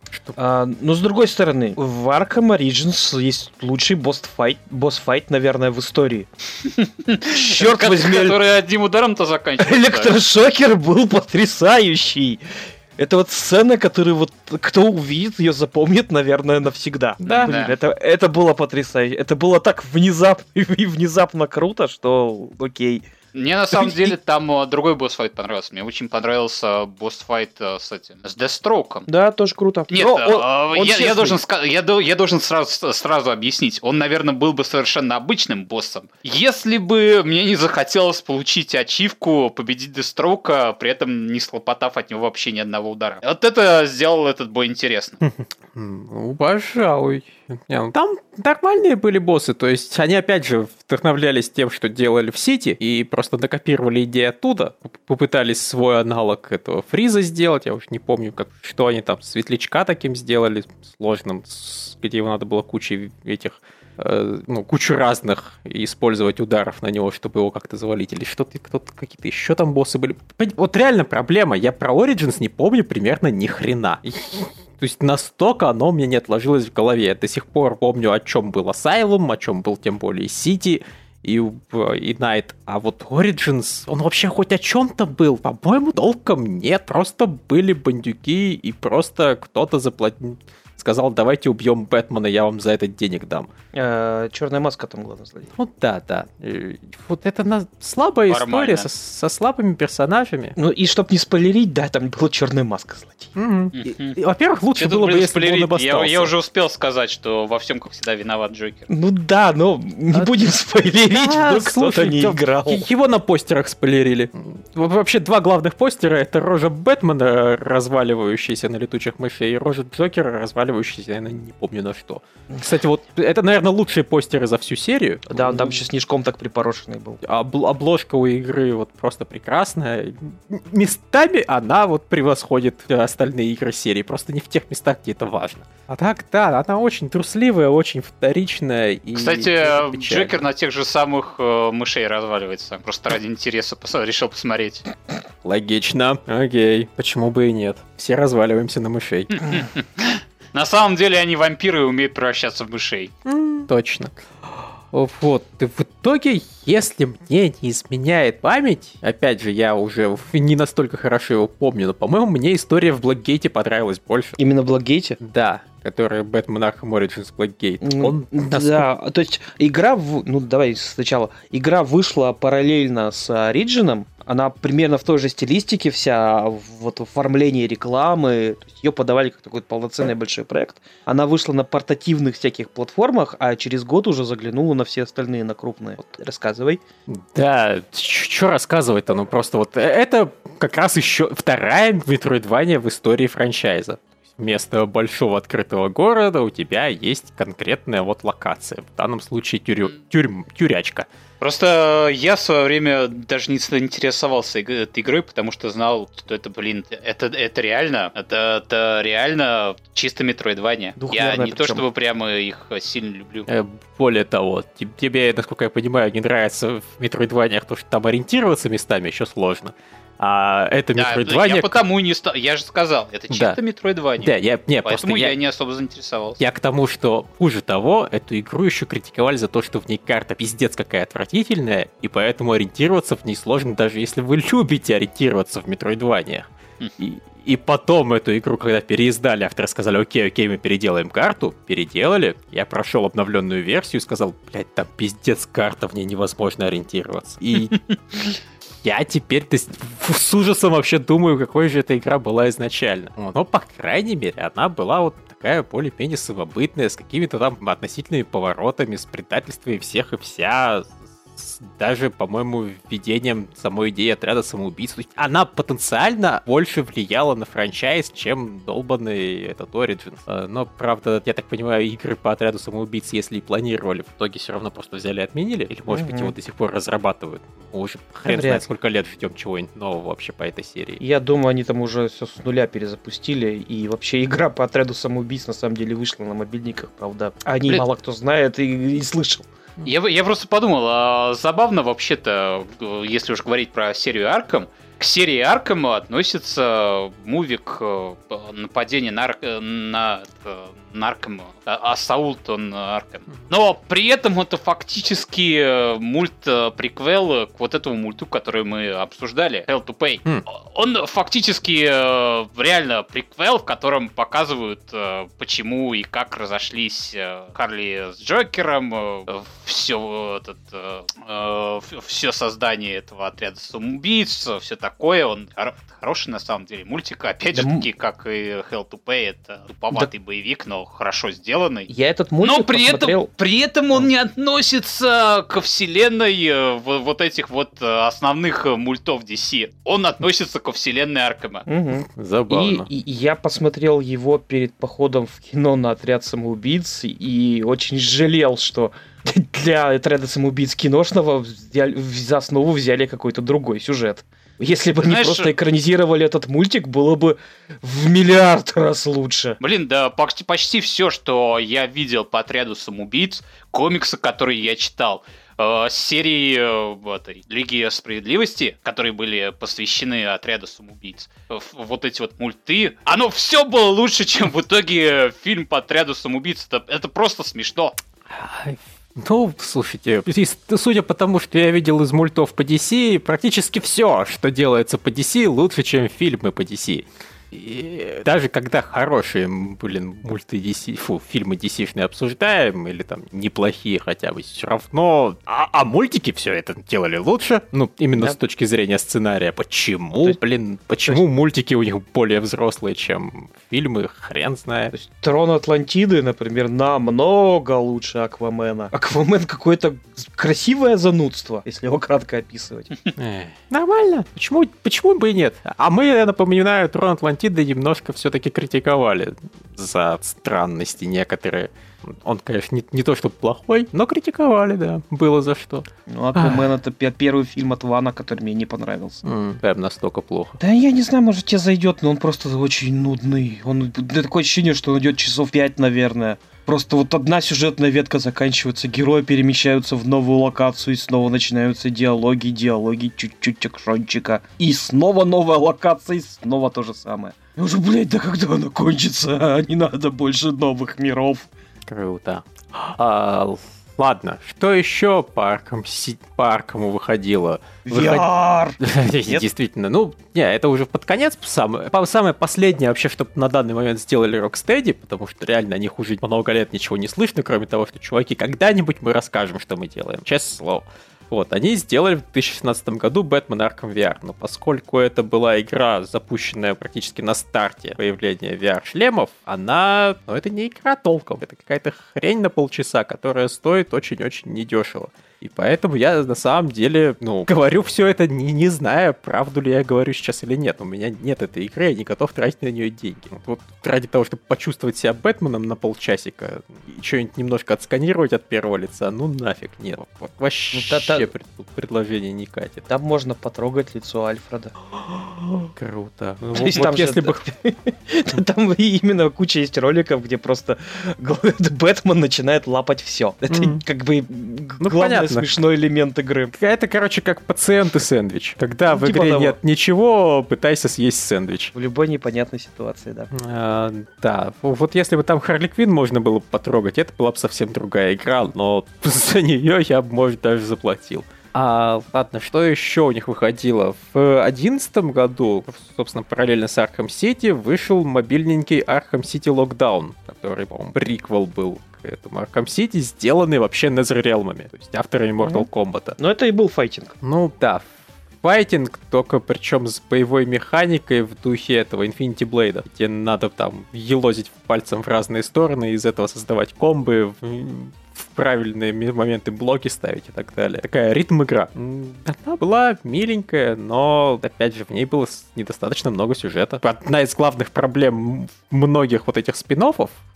Что А, но с другой стороны, в Arkham Origins есть лучший босс-файт, босс-файт, наверное, в истории. Черт возьми, Который одним ударом-то заканчивается. Электрошокер был потрясающий. Это вот сцена, которую вот кто увидит, ее запомнит, наверное, навсегда. Да. Блин, Да. это, это было потрясающе. Это было так внезапно *laughs* и внезапно круто, что окей. Мне на самом деле там э, другой босс-файт понравился. Мне очень понравился босс-файт э, с этим, с Дестроком. Да, тоже круто. Нет, Но э, он- он я, должен, я, я должен сразу, сразу объяснить. Он, наверное, был бы совершенно обычным боссом. Если бы мне не захотелось получить ачивку, победить Дестрока, при этом не слопотав от него вообще ни одного удара. Вот это сделал этот бой интересным. *laughs* Ну, пожалуй. Не, ну, Там нормальные были боссы, то есть они опять же вдохновлялись тем, что делали в Сити, и просто накопировали идеи оттуда, Поп- попытались свой аналог этого фриза сделать, я уж не помню, как, что они там, светлячка таким сделали, сложным, где его надо было кучей этих ну, кучу разных и использовать ударов на него, чтобы его как-то завалить, или что-то, кто-то, какие-то еще там боссы были. Вот реально проблема, я про Origins не помню примерно ни хрена. То есть настолько оно у меня не отложилось в голове. Я до сих пор помню, о чем был Asylum, о чем был тем более City и, и Night. А вот Origins, он вообще хоть о чем-то был? По-моему, толком нет. Просто были бандюки и просто кто-то заплатил. Сказал, давайте убьем Бэтмена, я вам за это денег дам. Э, Черная маска там главный злодей. Вот да, да. Э, Вот это на... слабая Нормально. история со, со слабыми персонажами. Ну и чтоб не спойлерить, да, там была черная маска злодей. И- и, Во-первых, лучше тут, было бы, если бы он спойлерить? я, обостался. я уже успел сказать, что во всем, как всегда, виноват Джокер. Ну да, но не А- будем *laughs* спойлерить, Да, вдруг кто-то слушай, не играл. Его на постерах спойлерили. Во- Вообще два главных постера это рожа Бэтмена, разваливающаяся на летучих мышей, и рожа Джокера, разваливающаяся, я не помню на что. Кстати, вот это, наверное, лучшие постеры за всю серию. Да, он там еще снежком так припорошенный был. Обл- обложка у игры вот просто прекрасная. Местами она вот превосходит э, остальные игры серии, просто не в тех местах, где это важно. А так, да, она очень трусливая, очень вторичная. И Кстати, печально. Джокер на тех же самых э, мышей разваливается. Просто ради интереса пос- решил посмотреть. Логично. Окей. Почему бы и нет? Все разваливаемся на мышей. *laughs* На самом деле они вампиры и умеют превращаться в мышей. Точно. Вот, и в итоге, если мне не изменяет память, опять же, я уже не настолько хорошо его помню, но, по-моему, мне история в Блэкгейте понравилась больше. Именно в Благгейте? Да, который Бэтмен Arkham Origins Blackgate. Он насколько- Да, то есть игра, в- ну давай сначала, игра вышла параллельно с Ориджином, она примерно в той же стилистике вся, вот оформлении рекламы, ее подавали как такой полноценный большой проект. Она вышла на портативных всяких платформах, а через год уже заглянула на все остальные, на крупные. Вот, рассказывай. Да, что рассказывать-то? Ну просто вот э- это как раз еще вторая метроидвания в истории франчайза. Вместо большого открытого города у тебя есть конкретная вот локация. В данном случае тюрю- тюрьм- тюрячка. Просто я в свое время даже не интересовался этой игрой, потому что знал, что это, блин, это, это реально, это, это реально чисто метроидвания. Я не то причем. чтобы прямо их сильно люблю. Э, Более того, те- тебе, насколько я понимаю, не нравится в метроидваниях то, что там ориентироваться местами еще сложно. А это Да, я потому и не стал. Я же сказал, это чисто Да. метроидвания. Да, я, не, Поэтому я... я, не особо заинтересовался. Я к тому, что хуже того, эту игру еще критиковали за то, что в ней карта пиздец какая отвратительная, и поэтому ориентироваться в ней сложно, даже если вы любите ориентироваться в метроидваниях. Хм. И, и потом эту игру, когда переиздали, авторы сказали, окей, окей, мы переделаем карту, переделали, я прошел обновленную версию и сказал, блядь, там пиздец карта, в ней невозможно ориентироваться. И *laughs* я теперь то есть, с ужасом вообще думаю, какой же эта игра была изначально. Но, по крайней мере, она была вот такая более-менее самобытная, с какими-то там относительными поворотами, с предательствами всех и вся, с даже, по-моему, введением самой идеи отряда самоубийц. То есть она потенциально больше влияла на франчайз, чем долбанный этот Origins. Э, Но, правда, я так понимаю, игры по отряду самоубийц, если и планировали, в итоге все равно просто взяли и отменили. Или, может быть, Мгм. его до сих пор разрабатывают. Мы уже хрен Вряд знает, сколько лет ждем чего-нибудь нового вообще по этой серии. Я думаю, они там уже все с нуля перезапустили, и вообще игра по отряду самоубийц на самом деле вышла на мобильниках, правда. О ней Блин. мало кто знает и, и слышал. Я, я просто подумал, а забавно вообще-то, э, если уж говорить про серию Арком, к серии Аркема относится мувик э, нападение на, на, на Аркема, Assault on Arkham. Но при этом это фактически э, мульт-приквел к вот этому мульту, который мы обсуждали, Hell to Pay. Mm. Он фактически э, реально приквел, в котором показывают, почему и как разошлись Харли с Джокером, все этот, все создание этого отряда самоубийц, все такое. Он хороший на самом деле. Мультик, опять да же таки, как и Hell to Pay, это туповатый да. боевик, но хорошо сделанный. Я этот мультик Но при посмотрел... этом, при этом он не относится ко вселенной э, вот этих вот э, основных э, мультов DC. Он относится ко вселенной Аркема. Угу. Забавно. И, и я посмотрел его перед походом в кино на отряд самоубийц и очень жалел, что *laughs* для отряда самоубийц киношного за основу взяли какой-то другой сюжет. Если бы Знаешь, они просто экранизировали этот мультик, было бы в миллиард раз лучше. Блин, да почти, почти все, что я видел по отряду самоубийц, комиксы, которые я читал, э, серии э, этой Лиги Справедливости, которые были посвящены отряду самоубийц, э, вот эти вот мульты, оно все было лучше, чем в итоге фильм по отряду самоубийц. Это, это просто смешно. Ну, слушайте, судя по тому, что я видел из мультов по DC, практически все, что делается по DC, лучше, чем фильмы по DC. И даже когда хорошие, блин, мульты DC, фу, фильмы DC обсуждаем, или там неплохие хотя бы, все равно... А, а мультики все это делали лучше, ну, именно да. с точки зрения сценария. Почему, есть, блин, почему есть... мультики у них более взрослые, чем фильмы, хрен знает. То есть, Трон Атлантиды, например, намного лучше Аквамена. Аквамен какое-то красивое занудство, если его кратко описывать. Нормально. Почему, почему бы и нет? А мы, я напоминаю, Трон Атлантиды Атлантиды немножко все-таки критиковали за странности некоторые. Он, конечно, не, не то что плохой, но критиковали, да. Было за что. Ну, Аквамен это первый фильм от Вана, который мне не понравился. Mm, прям настолько плохо. Да я не знаю, может тебе зайдет, но он просто очень нудный. Он такое ощущение, что он идет часов пять, наверное. Просто вот одна сюжетная ветка заканчивается, герои перемещаются в новую локацию, и снова начинаются диалоги, диалоги, чуть-чуть акшончика. И снова новая локация, и снова то же самое. Уже, блядь, да когда она кончится? *laughs* Не надо больше новых миров. Круто. А, ладно, что еще по, Аркам, по Аркаму выходило? VR! *laughs* Действительно, ну, не, это уже под конец самое, самое последнее вообще, что на данный момент сделали Rocksteady, потому что реально о них уже много лет ничего не слышно, кроме того, что, чуваки, когда-нибудь мы расскажем, что мы делаем, честное слово. Вот, они сделали в 2016 году Batman Arkham VR, но поскольку это была игра, запущенная практически на старте появления VR-шлемов, она, ну это не игра толком, это какая-то хрень на полчаса, которая стоит очень-очень недешево. И поэтому я на самом деле, ну, говорю все это не, не зная, правду ли я говорю сейчас или нет. У меня нет этой игры, я не готов тратить на нее деньги. Вот, вот ради того, чтобы почувствовать себя Бэтменом на полчасика, что-нибудь немножко отсканировать от первого лица, ну нафиг, нет. Вот, вообще ну, та, та... Пред, предложение не катит. Там можно потрогать лицо Альфреда. *gasps* Круто. *laughs* Ну, вот, там если бы... *laughs* Там именно куча есть роликов, где просто *laughs* Бэтмен начинает лапать все. Это как бы ну, главное понятно. смешной элемент игры. Это, короче, как пациент и сэндвич. Когда ну, в типа игре того. нет ничего, пытайся съесть сэндвич. В любой непонятной ситуации, да. А, да. Вот если бы там Харли Квин можно было потрогать, это была бы совсем другая игра, но *laughs* за нее я бы, может, даже заплатил. А, ладно, что еще у них выходило? В одиннадцатом году, собственно, параллельно с Arkham City, вышел мобильненький Arkham City Lockdown, который, по-моему, приквел был этому Arkham City, сделанный вообще Netherrealm'ами, то есть авторами Mortal. Kombat. Но это и был файтинг. Ну да, файтинг, только причем с боевой механикой в духе этого Infinity Blade, где надо там елозить пальцем в разные стороны, из этого создавать комбы, правильные моменты блоки ставить и так далее. Такая ритм-игра. Она была миленькая, но, опять же, в ней было недостаточно много сюжета. Одна из главных проблем многих вот этих спин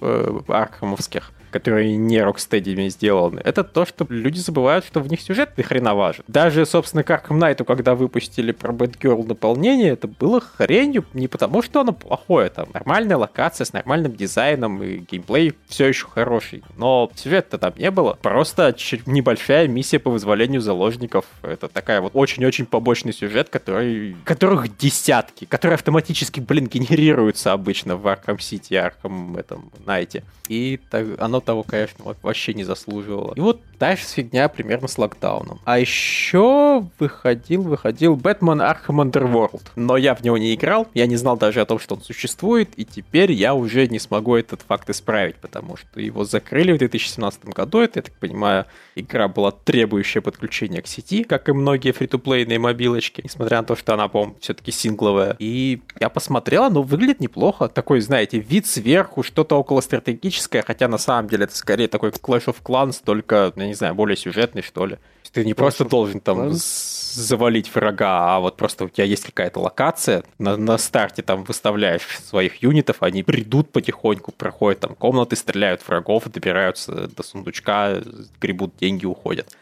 э, архамовских, которые не Rocksteady сделаны, это то, что люди забывают, что в них сюжет ни хрена важен. Даже, собственно, как Arkham Knight, когда выпустили про Batgirl дополнение, это было хренью не потому, что оно плохое, там нормальная локация с нормальным дизайном и геймплей все еще хороший, но сюжет-то там не не было. Просто небольшая миссия по вызволению заложников. Это такая вот очень-очень побочный сюжет, который... которых десятки, которые автоматически, блин, генерируются обычно в Arkham City, Arkham этом Найте. И так, оно того, конечно, вообще не заслуживало. И вот дальше фигня примерно с локдауном. А еще выходил, выходил Бэтмен Arkham Underworld. Но я в него не играл, я не знал даже о том, что он существует, и теперь я уже не смогу этот факт исправить, потому что его закрыли в 2017 году. Это, я так понимаю, игра была требующая подключения к сети, как и многие фри-то-плейные мобилочки, несмотря на то, что она, по-моему, все-таки сингловая. И я посмотрел, оно выглядит неплохо. Такой, знаете, вид сверху, что-то около стратегическое, хотя на самом деле это скорее такой Clash of Clans, только, я не знаю, более сюжетный, что ли. Ты не просто должен там завалить врага, а вот просто у тебя есть какая-то локация, на, на старте там выставляешь своих юнитов, они придут потихоньку, проходят там комнаты, стреляют врагов, добираются до сундучка, гребут деньги, уходят.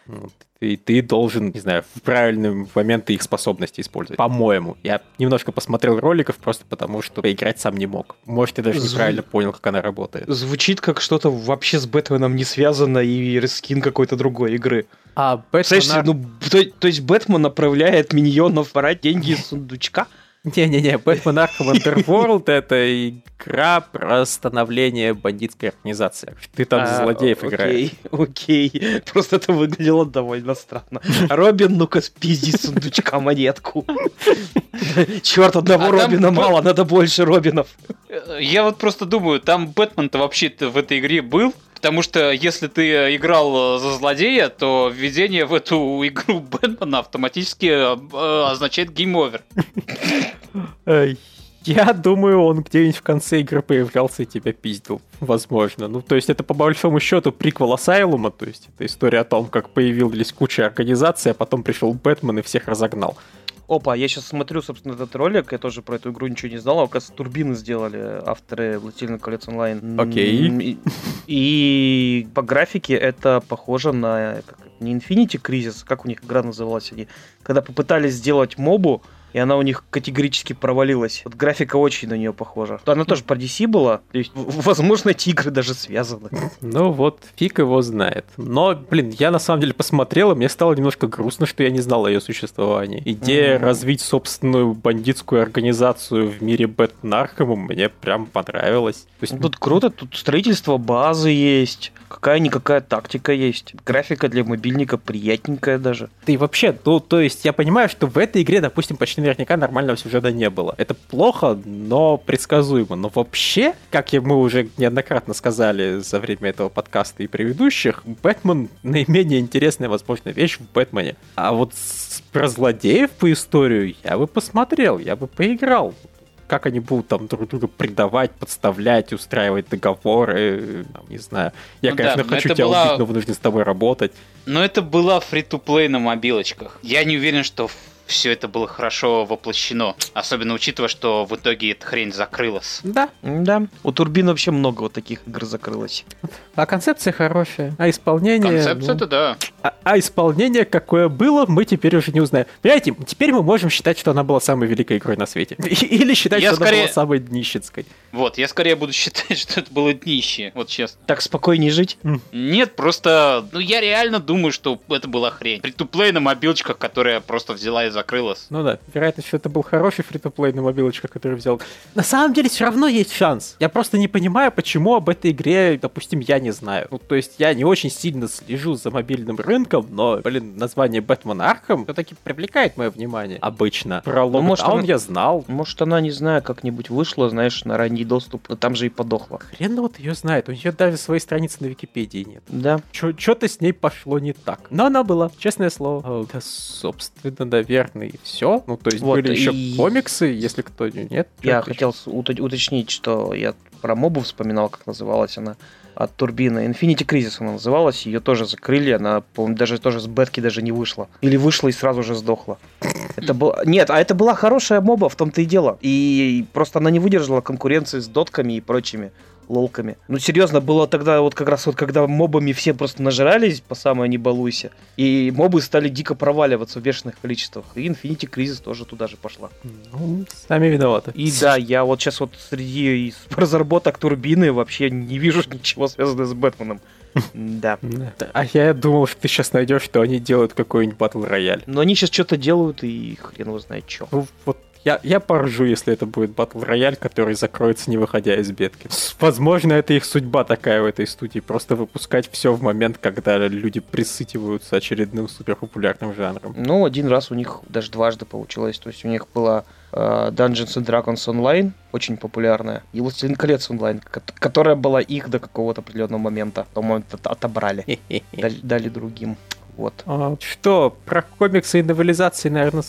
И ты должен, не знаю, в правильный момент их способности использовать. По-моему. Я немножко посмотрел роликов просто потому, что поиграть сам не мог. Может, я даже Зв... неправильно понял, как она работает. Звучит как что-то вообще с Бэтменом не связано и рескин какой-то другой игры. А Бэтмен... ну, то, то есть Бэтмен направляет миньонов брать деньги из сундучка? Не-не-не, Бэтмен Arkham Underworld — это игра про становление бандитской организации. Ты там а, злодеев окей, играешь. Окей, просто это выглядело довольно странно. Робин, ну-ка спизди сундучка монетку. Черт, одного а Робина мало, надо больше Робинов. Я вот просто думаю, там Бэтмен-то вообще-то в этой игре был, Потому что если ты играл за злодея, то введение в эту *laughs* игру Бэтмена автоматически э, означает game over. *laughs* Я думаю, он где-нибудь в конце игры появлялся и тебя пиздил. Возможно. Ну, то есть это по большому счету приквел Асайлума, то есть это история о том, как появились куча организаций, а потом пришел Бэтмен и всех разогнал. Опа, я сейчас смотрю, собственно, этот ролик, я тоже про эту игру ничего не знал, а оказывается, турбины сделали авторы «Властелина колец онлайн». Окей. И, и по графике это похоже на как, не Infinity Crisis, как у них игра называлась, они когда попытались сделать мобу, и она у них категорически провалилась. Вот графика очень на нее похожа. Она тоже про DC была, то есть, возможно, эти игры даже связаны. Ну вот, фиг его знает. Но, блин, я на самом деле посмотрел, и мне стало немножко грустно, что я не знал о ее существовании. Идея mm-hmm. развить собственную бандитскую организацию в мире Архама мне прям понравилась. То есть... Тут круто, тут строительство базы есть, какая-никакая тактика есть. Графика для мобильника приятненькая даже. Ты вообще, ну, то есть я понимаю, что в этой игре, допустим, почти наверняка нормального сюжета не было. Это плохо, но предсказуемо. Но вообще, как мы уже неоднократно сказали за время этого подкаста и предыдущих, Бэтмен наименее интересная, возможно, вещь в Бэтмене. А вот про злодеев по историю я бы посмотрел, я бы поиграл как они будут там друг друга предавать, подставлять, устраивать договоры, там, не знаю. Я, ну, конечно, да, хочу тебя была... убить, но вынужден с тобой работать. Но это была фри-то-плей на мобилочках. Я не уверен, что все это было хорошо воплощено. Особенно учитывая, что в итоге эта хрень закрылась. Да. Да. У Турбин вообще много вот таких игр закрылось. А концепция хорошая. А исполнение... Концепция это ну... да. А, а исполнение какое было, мы теперь уже не узнаем. Понимаете, теперь мы можем считать, что она была самой великой игрой на свете. *laughs* Или считать, я что скорее... она была самой днищенской. Вот, я скорее буду считать, *laughs* что это было днище. Вот честно. Так спокойнее жить? Нет, просто... Ну, я реально думаю, что это была хрень. Free-to-play на мобилочках, которая просто взяла и закрылась. Ну да, вероятно, что это был хороший free-to-play на мобилочках, который взял. На самом деле все равно есть шанс. Я просто не понимаю, почему об этой игре, допустим, я не знаю. Ну, то есть я не очень сильно слежу за мобильным рынком, но, блин, название Бэтмен Архам все-таки привлекает мое внимание обычно. Про ну, может, он я знал. Может, она, не знаю, как-нибудь вышла, знаешь, на ранний доступ, но там же и подохла. Хрен вот ее знает, у нее даже своей страницы на Википедии нет. Да. Что-то с ней пошло не так. Но она была, честное слово. Да, собственно, наверное, и все. Ну, то есть вот, были и... еще комиксы, если кто нет. Я хотел уточнить, что я про мобу вспоминал, как называлась она от турбины. Infinity Crisis она называлась, ее тоже закрыли, она, по-моему, даже тоже с бетки даже не вышла. Или вышла и сразу же сдохла. Это было... Нет, а это была хорошая моба, в том-то и дело. И просто она не выдержала конкуренции с дотками и прочими лолками. Ну, серьезно, было тогда вот как раз вот, когда мобами все просто нажрались, по самое не балуйся, и мобы стали дико проваливаться в бешеных количествах. И Infinity Crisis тоже туда же пошла. Ну, сами виноваты. И да, я вот сейчас вот среди разработок турбины вообще не вижу ничего связанного с Бэтменом. *laughs* Да. А я думал, что ты сейчас найдешь, что они делают какой-нибудь батл рояль. Но они сейчас что-то делают, и хрен его знает что. Ну, вот я, я поржу, если это будет батл рояль, который закроется, не выходя из бетки. Возможно, это их судьба такая в этой студии. Просто выпускать все в момент, когда люди присытиваются очередным суперпопулярным жанром. Ну, один раз у них даже дважды получилось. То есть у них была э, Dungeons and Dragons Online, очень популярная, и Властелин колец онлайн, которая была их до какого-то определенного момента. По-моему, отобрали. *laughs* Дали, дали другим. Вот. А, что, про комиксы и новелизации, наверное,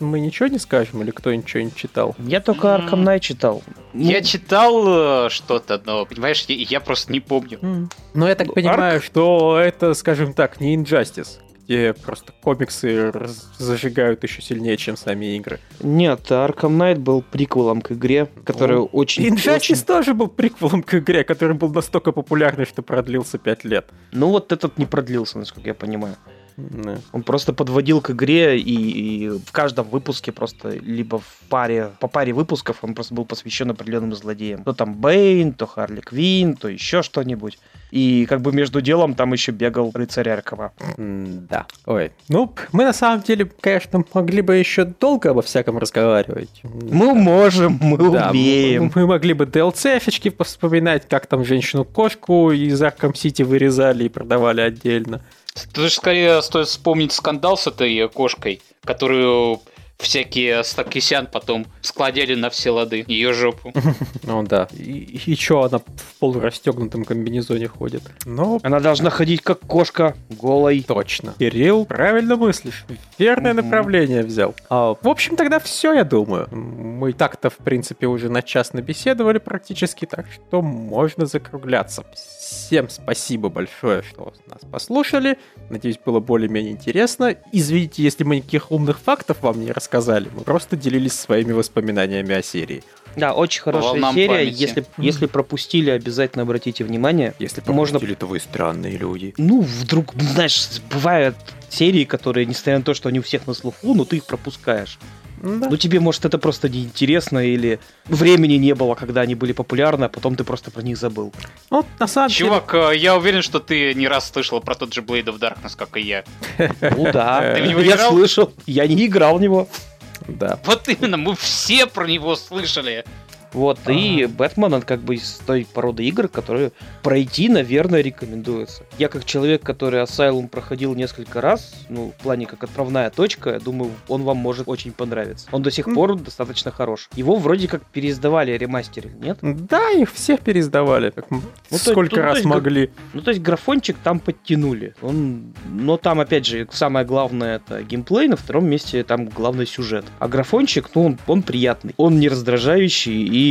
мы ничего не скажем, или кто ничего не читал? Я только Arkham Knight читал. Я ну... читал э, что-то, но, понимаешь, я, я просто не помню. Mm. Но я так понимаю, Ark... что это, скажем так, не Injustice где просто комиксы зажигают еще сильнее, чем сами игры. Нет, Arkham Knight был приквелом к игре, который ну, очень... Injustice очень... тоже был приквелом к игре, который был настолько популярный, что продлился 5 лет. Ну вот этот не продлился, насколько я понимаю. Да. Он просто подводил к игре, и, и в каждом выпуске просто либо в паре, по паре выпусков он просто был посвящен определенным злодеям. То там Бейн, то Харли Квин, то еще что-нибудь. И как бы между делом там еще бегал рыцарь Аркова. Да. Ой. Ну, мы на самом деле, конечно, могли бы еще долго обо всяком разговаривать. Мы да. можем, мы да, умеем. Мы, мы могли бы DLC-фички вспоминать, как там женщину-кошку из Арком Сити вырезали и продавали отдельно. Тут же скорее стоит вспомнить скандал с этой кошкой, которую всякие Стакисян потом складели на все лады ее жопу. *laughs* Ну да. И, и чё она в полурастегнутом комбинезоне ходит? Ну, она должна ходить как кошка, голой. Точно. Кирилл, правильно мыслишь. Верное направление взял. А, в общем, тогда все, я думаю. Мы так-то, в принципе, уже на час набеседовали практически, так что можно закругляться. Всем спасибо большое, что нас послушали. Надеюсь, было более-менее интересно. Извините, если мы никаких умных фактов вам не рассказали. Мы просто делились своими воспоминаниями о серии. Да, очень хорошая серия. Если, если пропустили, обязательно обратите внимание. Если пропустили, можно... то вы странные люди. Ну, вдруг, знаешь, бывают серии, которые, несмотря на то, что они у всех на слуху, но ты их пропускаешь. Да. Ну, тебе, может, это просто неинтересно, или времени не было, когда они были популярны, а потом ты просто про них забыл. Ну, на самом Чувак, деле... Э, я уверен, что ты не раз слышал про тот же Blade of Darkness, как и я. Ну да, я слышал, я не играл в него. Да. Вот именно, мы все про него слышали. Вот, А-а-а. и Бэтмен, он как бы из той породы игр, которые пройти, наверное, рекомендуется. Я как человек, который Asylum проходил несколько раз, ну, в плане как отправная точка, я думаю, он вам может очень понравиться. Он до сих пор достаточно хорош. Его вроде как переиздавали, ремастерили, нет? Да, их всех переиздавали. Как ну, сколько то, раз то могли. Ну, то есть графончик там подтянули. Он, но там, опять же, самое главное это геймплей, на втором месте там главный сюжет. А графончик, ну, он, он приятный. Он не раздражающий и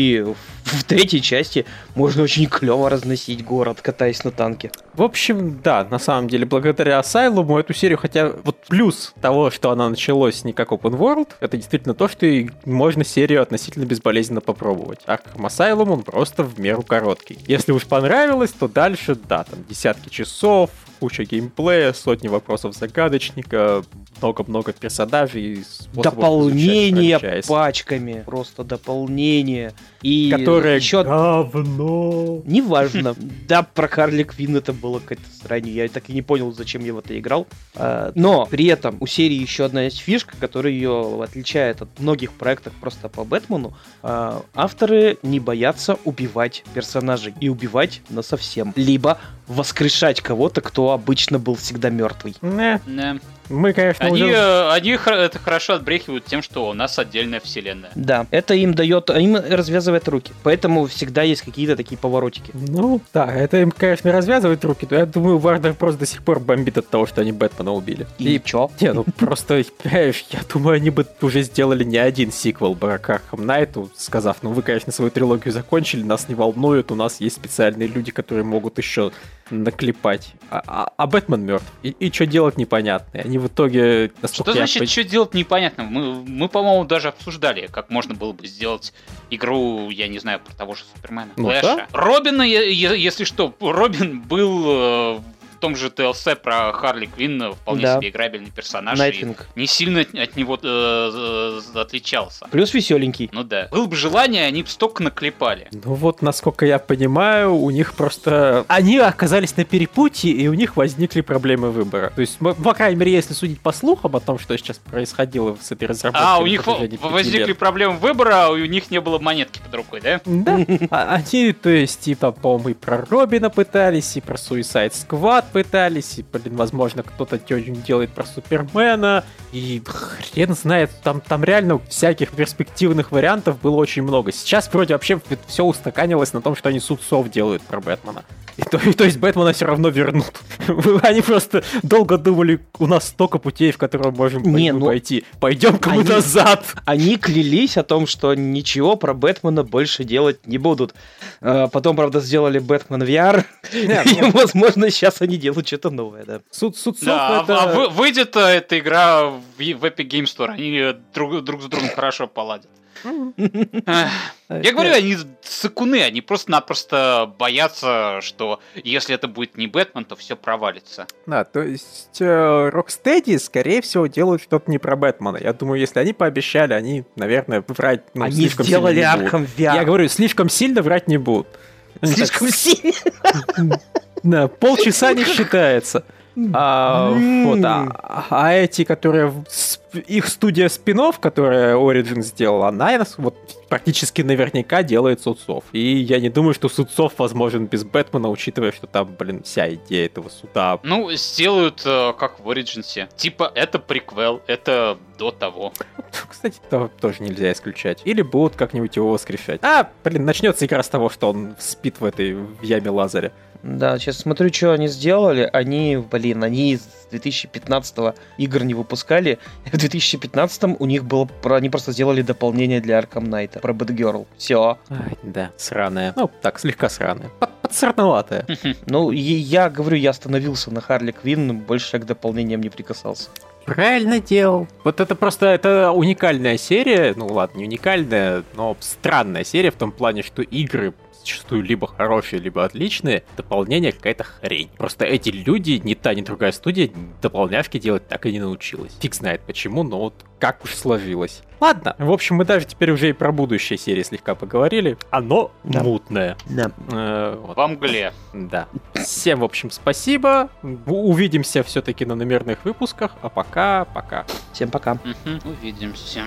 в третьей части можно очень клево разносить город, катаясь на танке. В общем, да, на самом деле, благодаря Asylum эту серию, хотя вот плюс того, что она началась не как Open World, это действительно то, что можно серию относительно безболезненно попробовать. Arkham Asylum, он просто в меру короткий. Если уж понравилось, то дальше, да, там десятки часов, куча геймплея, сотни вопросов загадочника, много-много персонажей. Дополнение пачками, просто дополнение. И Которое еще... говно. Неважно. Да, про Харли Квин это было какое-то срань. Я так и не понял, зачем я в это играл. А, но при этом у серии еще одна есть фишка, которая ее отличает от многих проектов просто по Бэтмену. А, авторы не боятся убивать персонажей. И убивать на совсем. Либо воскрешать кого-то, кто обычно был всегда мертвый. Не. Не. Мы, конечно, они, уже... Э, они это хорошо отбрехивают тем, что у нас отдельная вселенная. Да, это им дает, им развязывает руки. Поэтому всегда есть какие-то такие поворотики. Ну, да, это им, конечно, развязывает руки, но я думаю, Варнер просто до сих пор бомбит от того, что они Бэтмена убили. И, И чё? Не, ну просто, понимаешь, я думаю, они бы уже сделали не один сиквел Баракархам Найту, сказав, ну вы, конечно, свою трилогию закончили, нас не волнует, у нас есть специальные люди, которые могут еще наклепать. А, а, а Бэтмен мертв. И, и что делать непонятно. И они в итоге... Что значит, я... что делать непонятно? Мы, мы по-моему, даже обсуждали, как можно было бы сделать игру, я не знаю, про того же Супермена. Ну, Флэша. Да? Робина, если что, Робин был э, том же TLC про Харли Квинн вполне да. себе играбельный персонаж. Найтвинг. И не сильно от него э, отличался. Плюс веселенький. Ну да. Было бы желание, они бы столько наклепали. Ну вот, насколько я понимаю, у них просто... Они оказались на перепутье, и у них возникли проблемы выбора. То есть, по крайней мере, если судить по слухам о том, что сейчас происходило с этой разработкой... А, у них возникли лет. проблемы выбора, а у них не было монетки под рукой, да? Да. *laughs* А, они, то есть, типа, по-моему, и про Робина пытались, и про Suicide Squad пытались, и, блин, возможно, кто-то делает про Супермена, и хрен знает, там, там реально всяких перспективных вариантов было очень много. Сейчас вроде вообще все устаканилось на том, что они судцов делают про Бэтмена. И то, и, то есть Бэтмена все равно вернут. *laughs* Они просто долго думали, у нас столько путей, в которые мы можем Не, ну, пойти. Пойдем-ка мы назад. Они клялись о том, что ничего про Бэтмена больше делать не будут. А, потом, правда, сделали Бэтмен VR. И, возможно, сейчас они делают что-то новое, да. Суд, суд, да, это... а выйдет эта игра в Epic Game Store, они друг, друг с другом хорошо поладят. Я говорю, они сыкуны, они просто-напросто боятся, что если это будет не Бэтмен, то все провалится. Да, то есть э, Rocksteady, скорее всего, делают что-то не про Бэтмена. Я думаю, если они пообещали, они, наверное, врать ну, они слишком сделали сильно не будут. VR. Я говорю, слишком сильно врать не будут. Слишком сильно? *laughs* Да, полчаса не считается. А, вот, а, а эти, которые их студия спинов, которая Origin сделала, она вот практически наверняка делает Судцов. И я не думаю, что Судцов возможен без Бэтмена, учитывая, что там, блин, вся идея этого суда. Ну, сделают э, как в Origins. Типа, это приквел, это до того. *laughs* Кстати, то тоже нельзя исключать. Или будут как-нибудь его воскрешать. А, блин, начнется игра с того, что он спит в этой в яме Лазаря. Да, сейчас смотрю, что они сделали. Они, блин, они с 2015 игр не выпускали. *laughs* В 2015 у них было... Они просто сделали дополнение для Arkham Knight про Batgirl. Все. Ай, да, сраная. Ну, так, слегка сраная. Подсратноватая. *laughs* Ну, я говорю, я остановился на Харли Квинн, больше к дополнениям не прикасался. Правильно делал. Вот это просто это уникальная серия. Ну ладно, не уникальная, но странная серия в том плане, что игры зачастую либо хорошие, либо отличные, дополнение какая-то хрень. Просто эти люди, ни та, ни другая студия, дополнявки делать так и не научилась. Фиг знает почему, но вот как уж сложилось. Ладно, в общем, мы даже теперь уже и про будущее серии слегка поговорили. Оно да. мутное. Да. Э, вот. Во мгле. Да. Всем, в общем, спасибо. Увидимся все-таки на номерных выпусках. А пока, пока. Всем пока. Угу. Увидимся.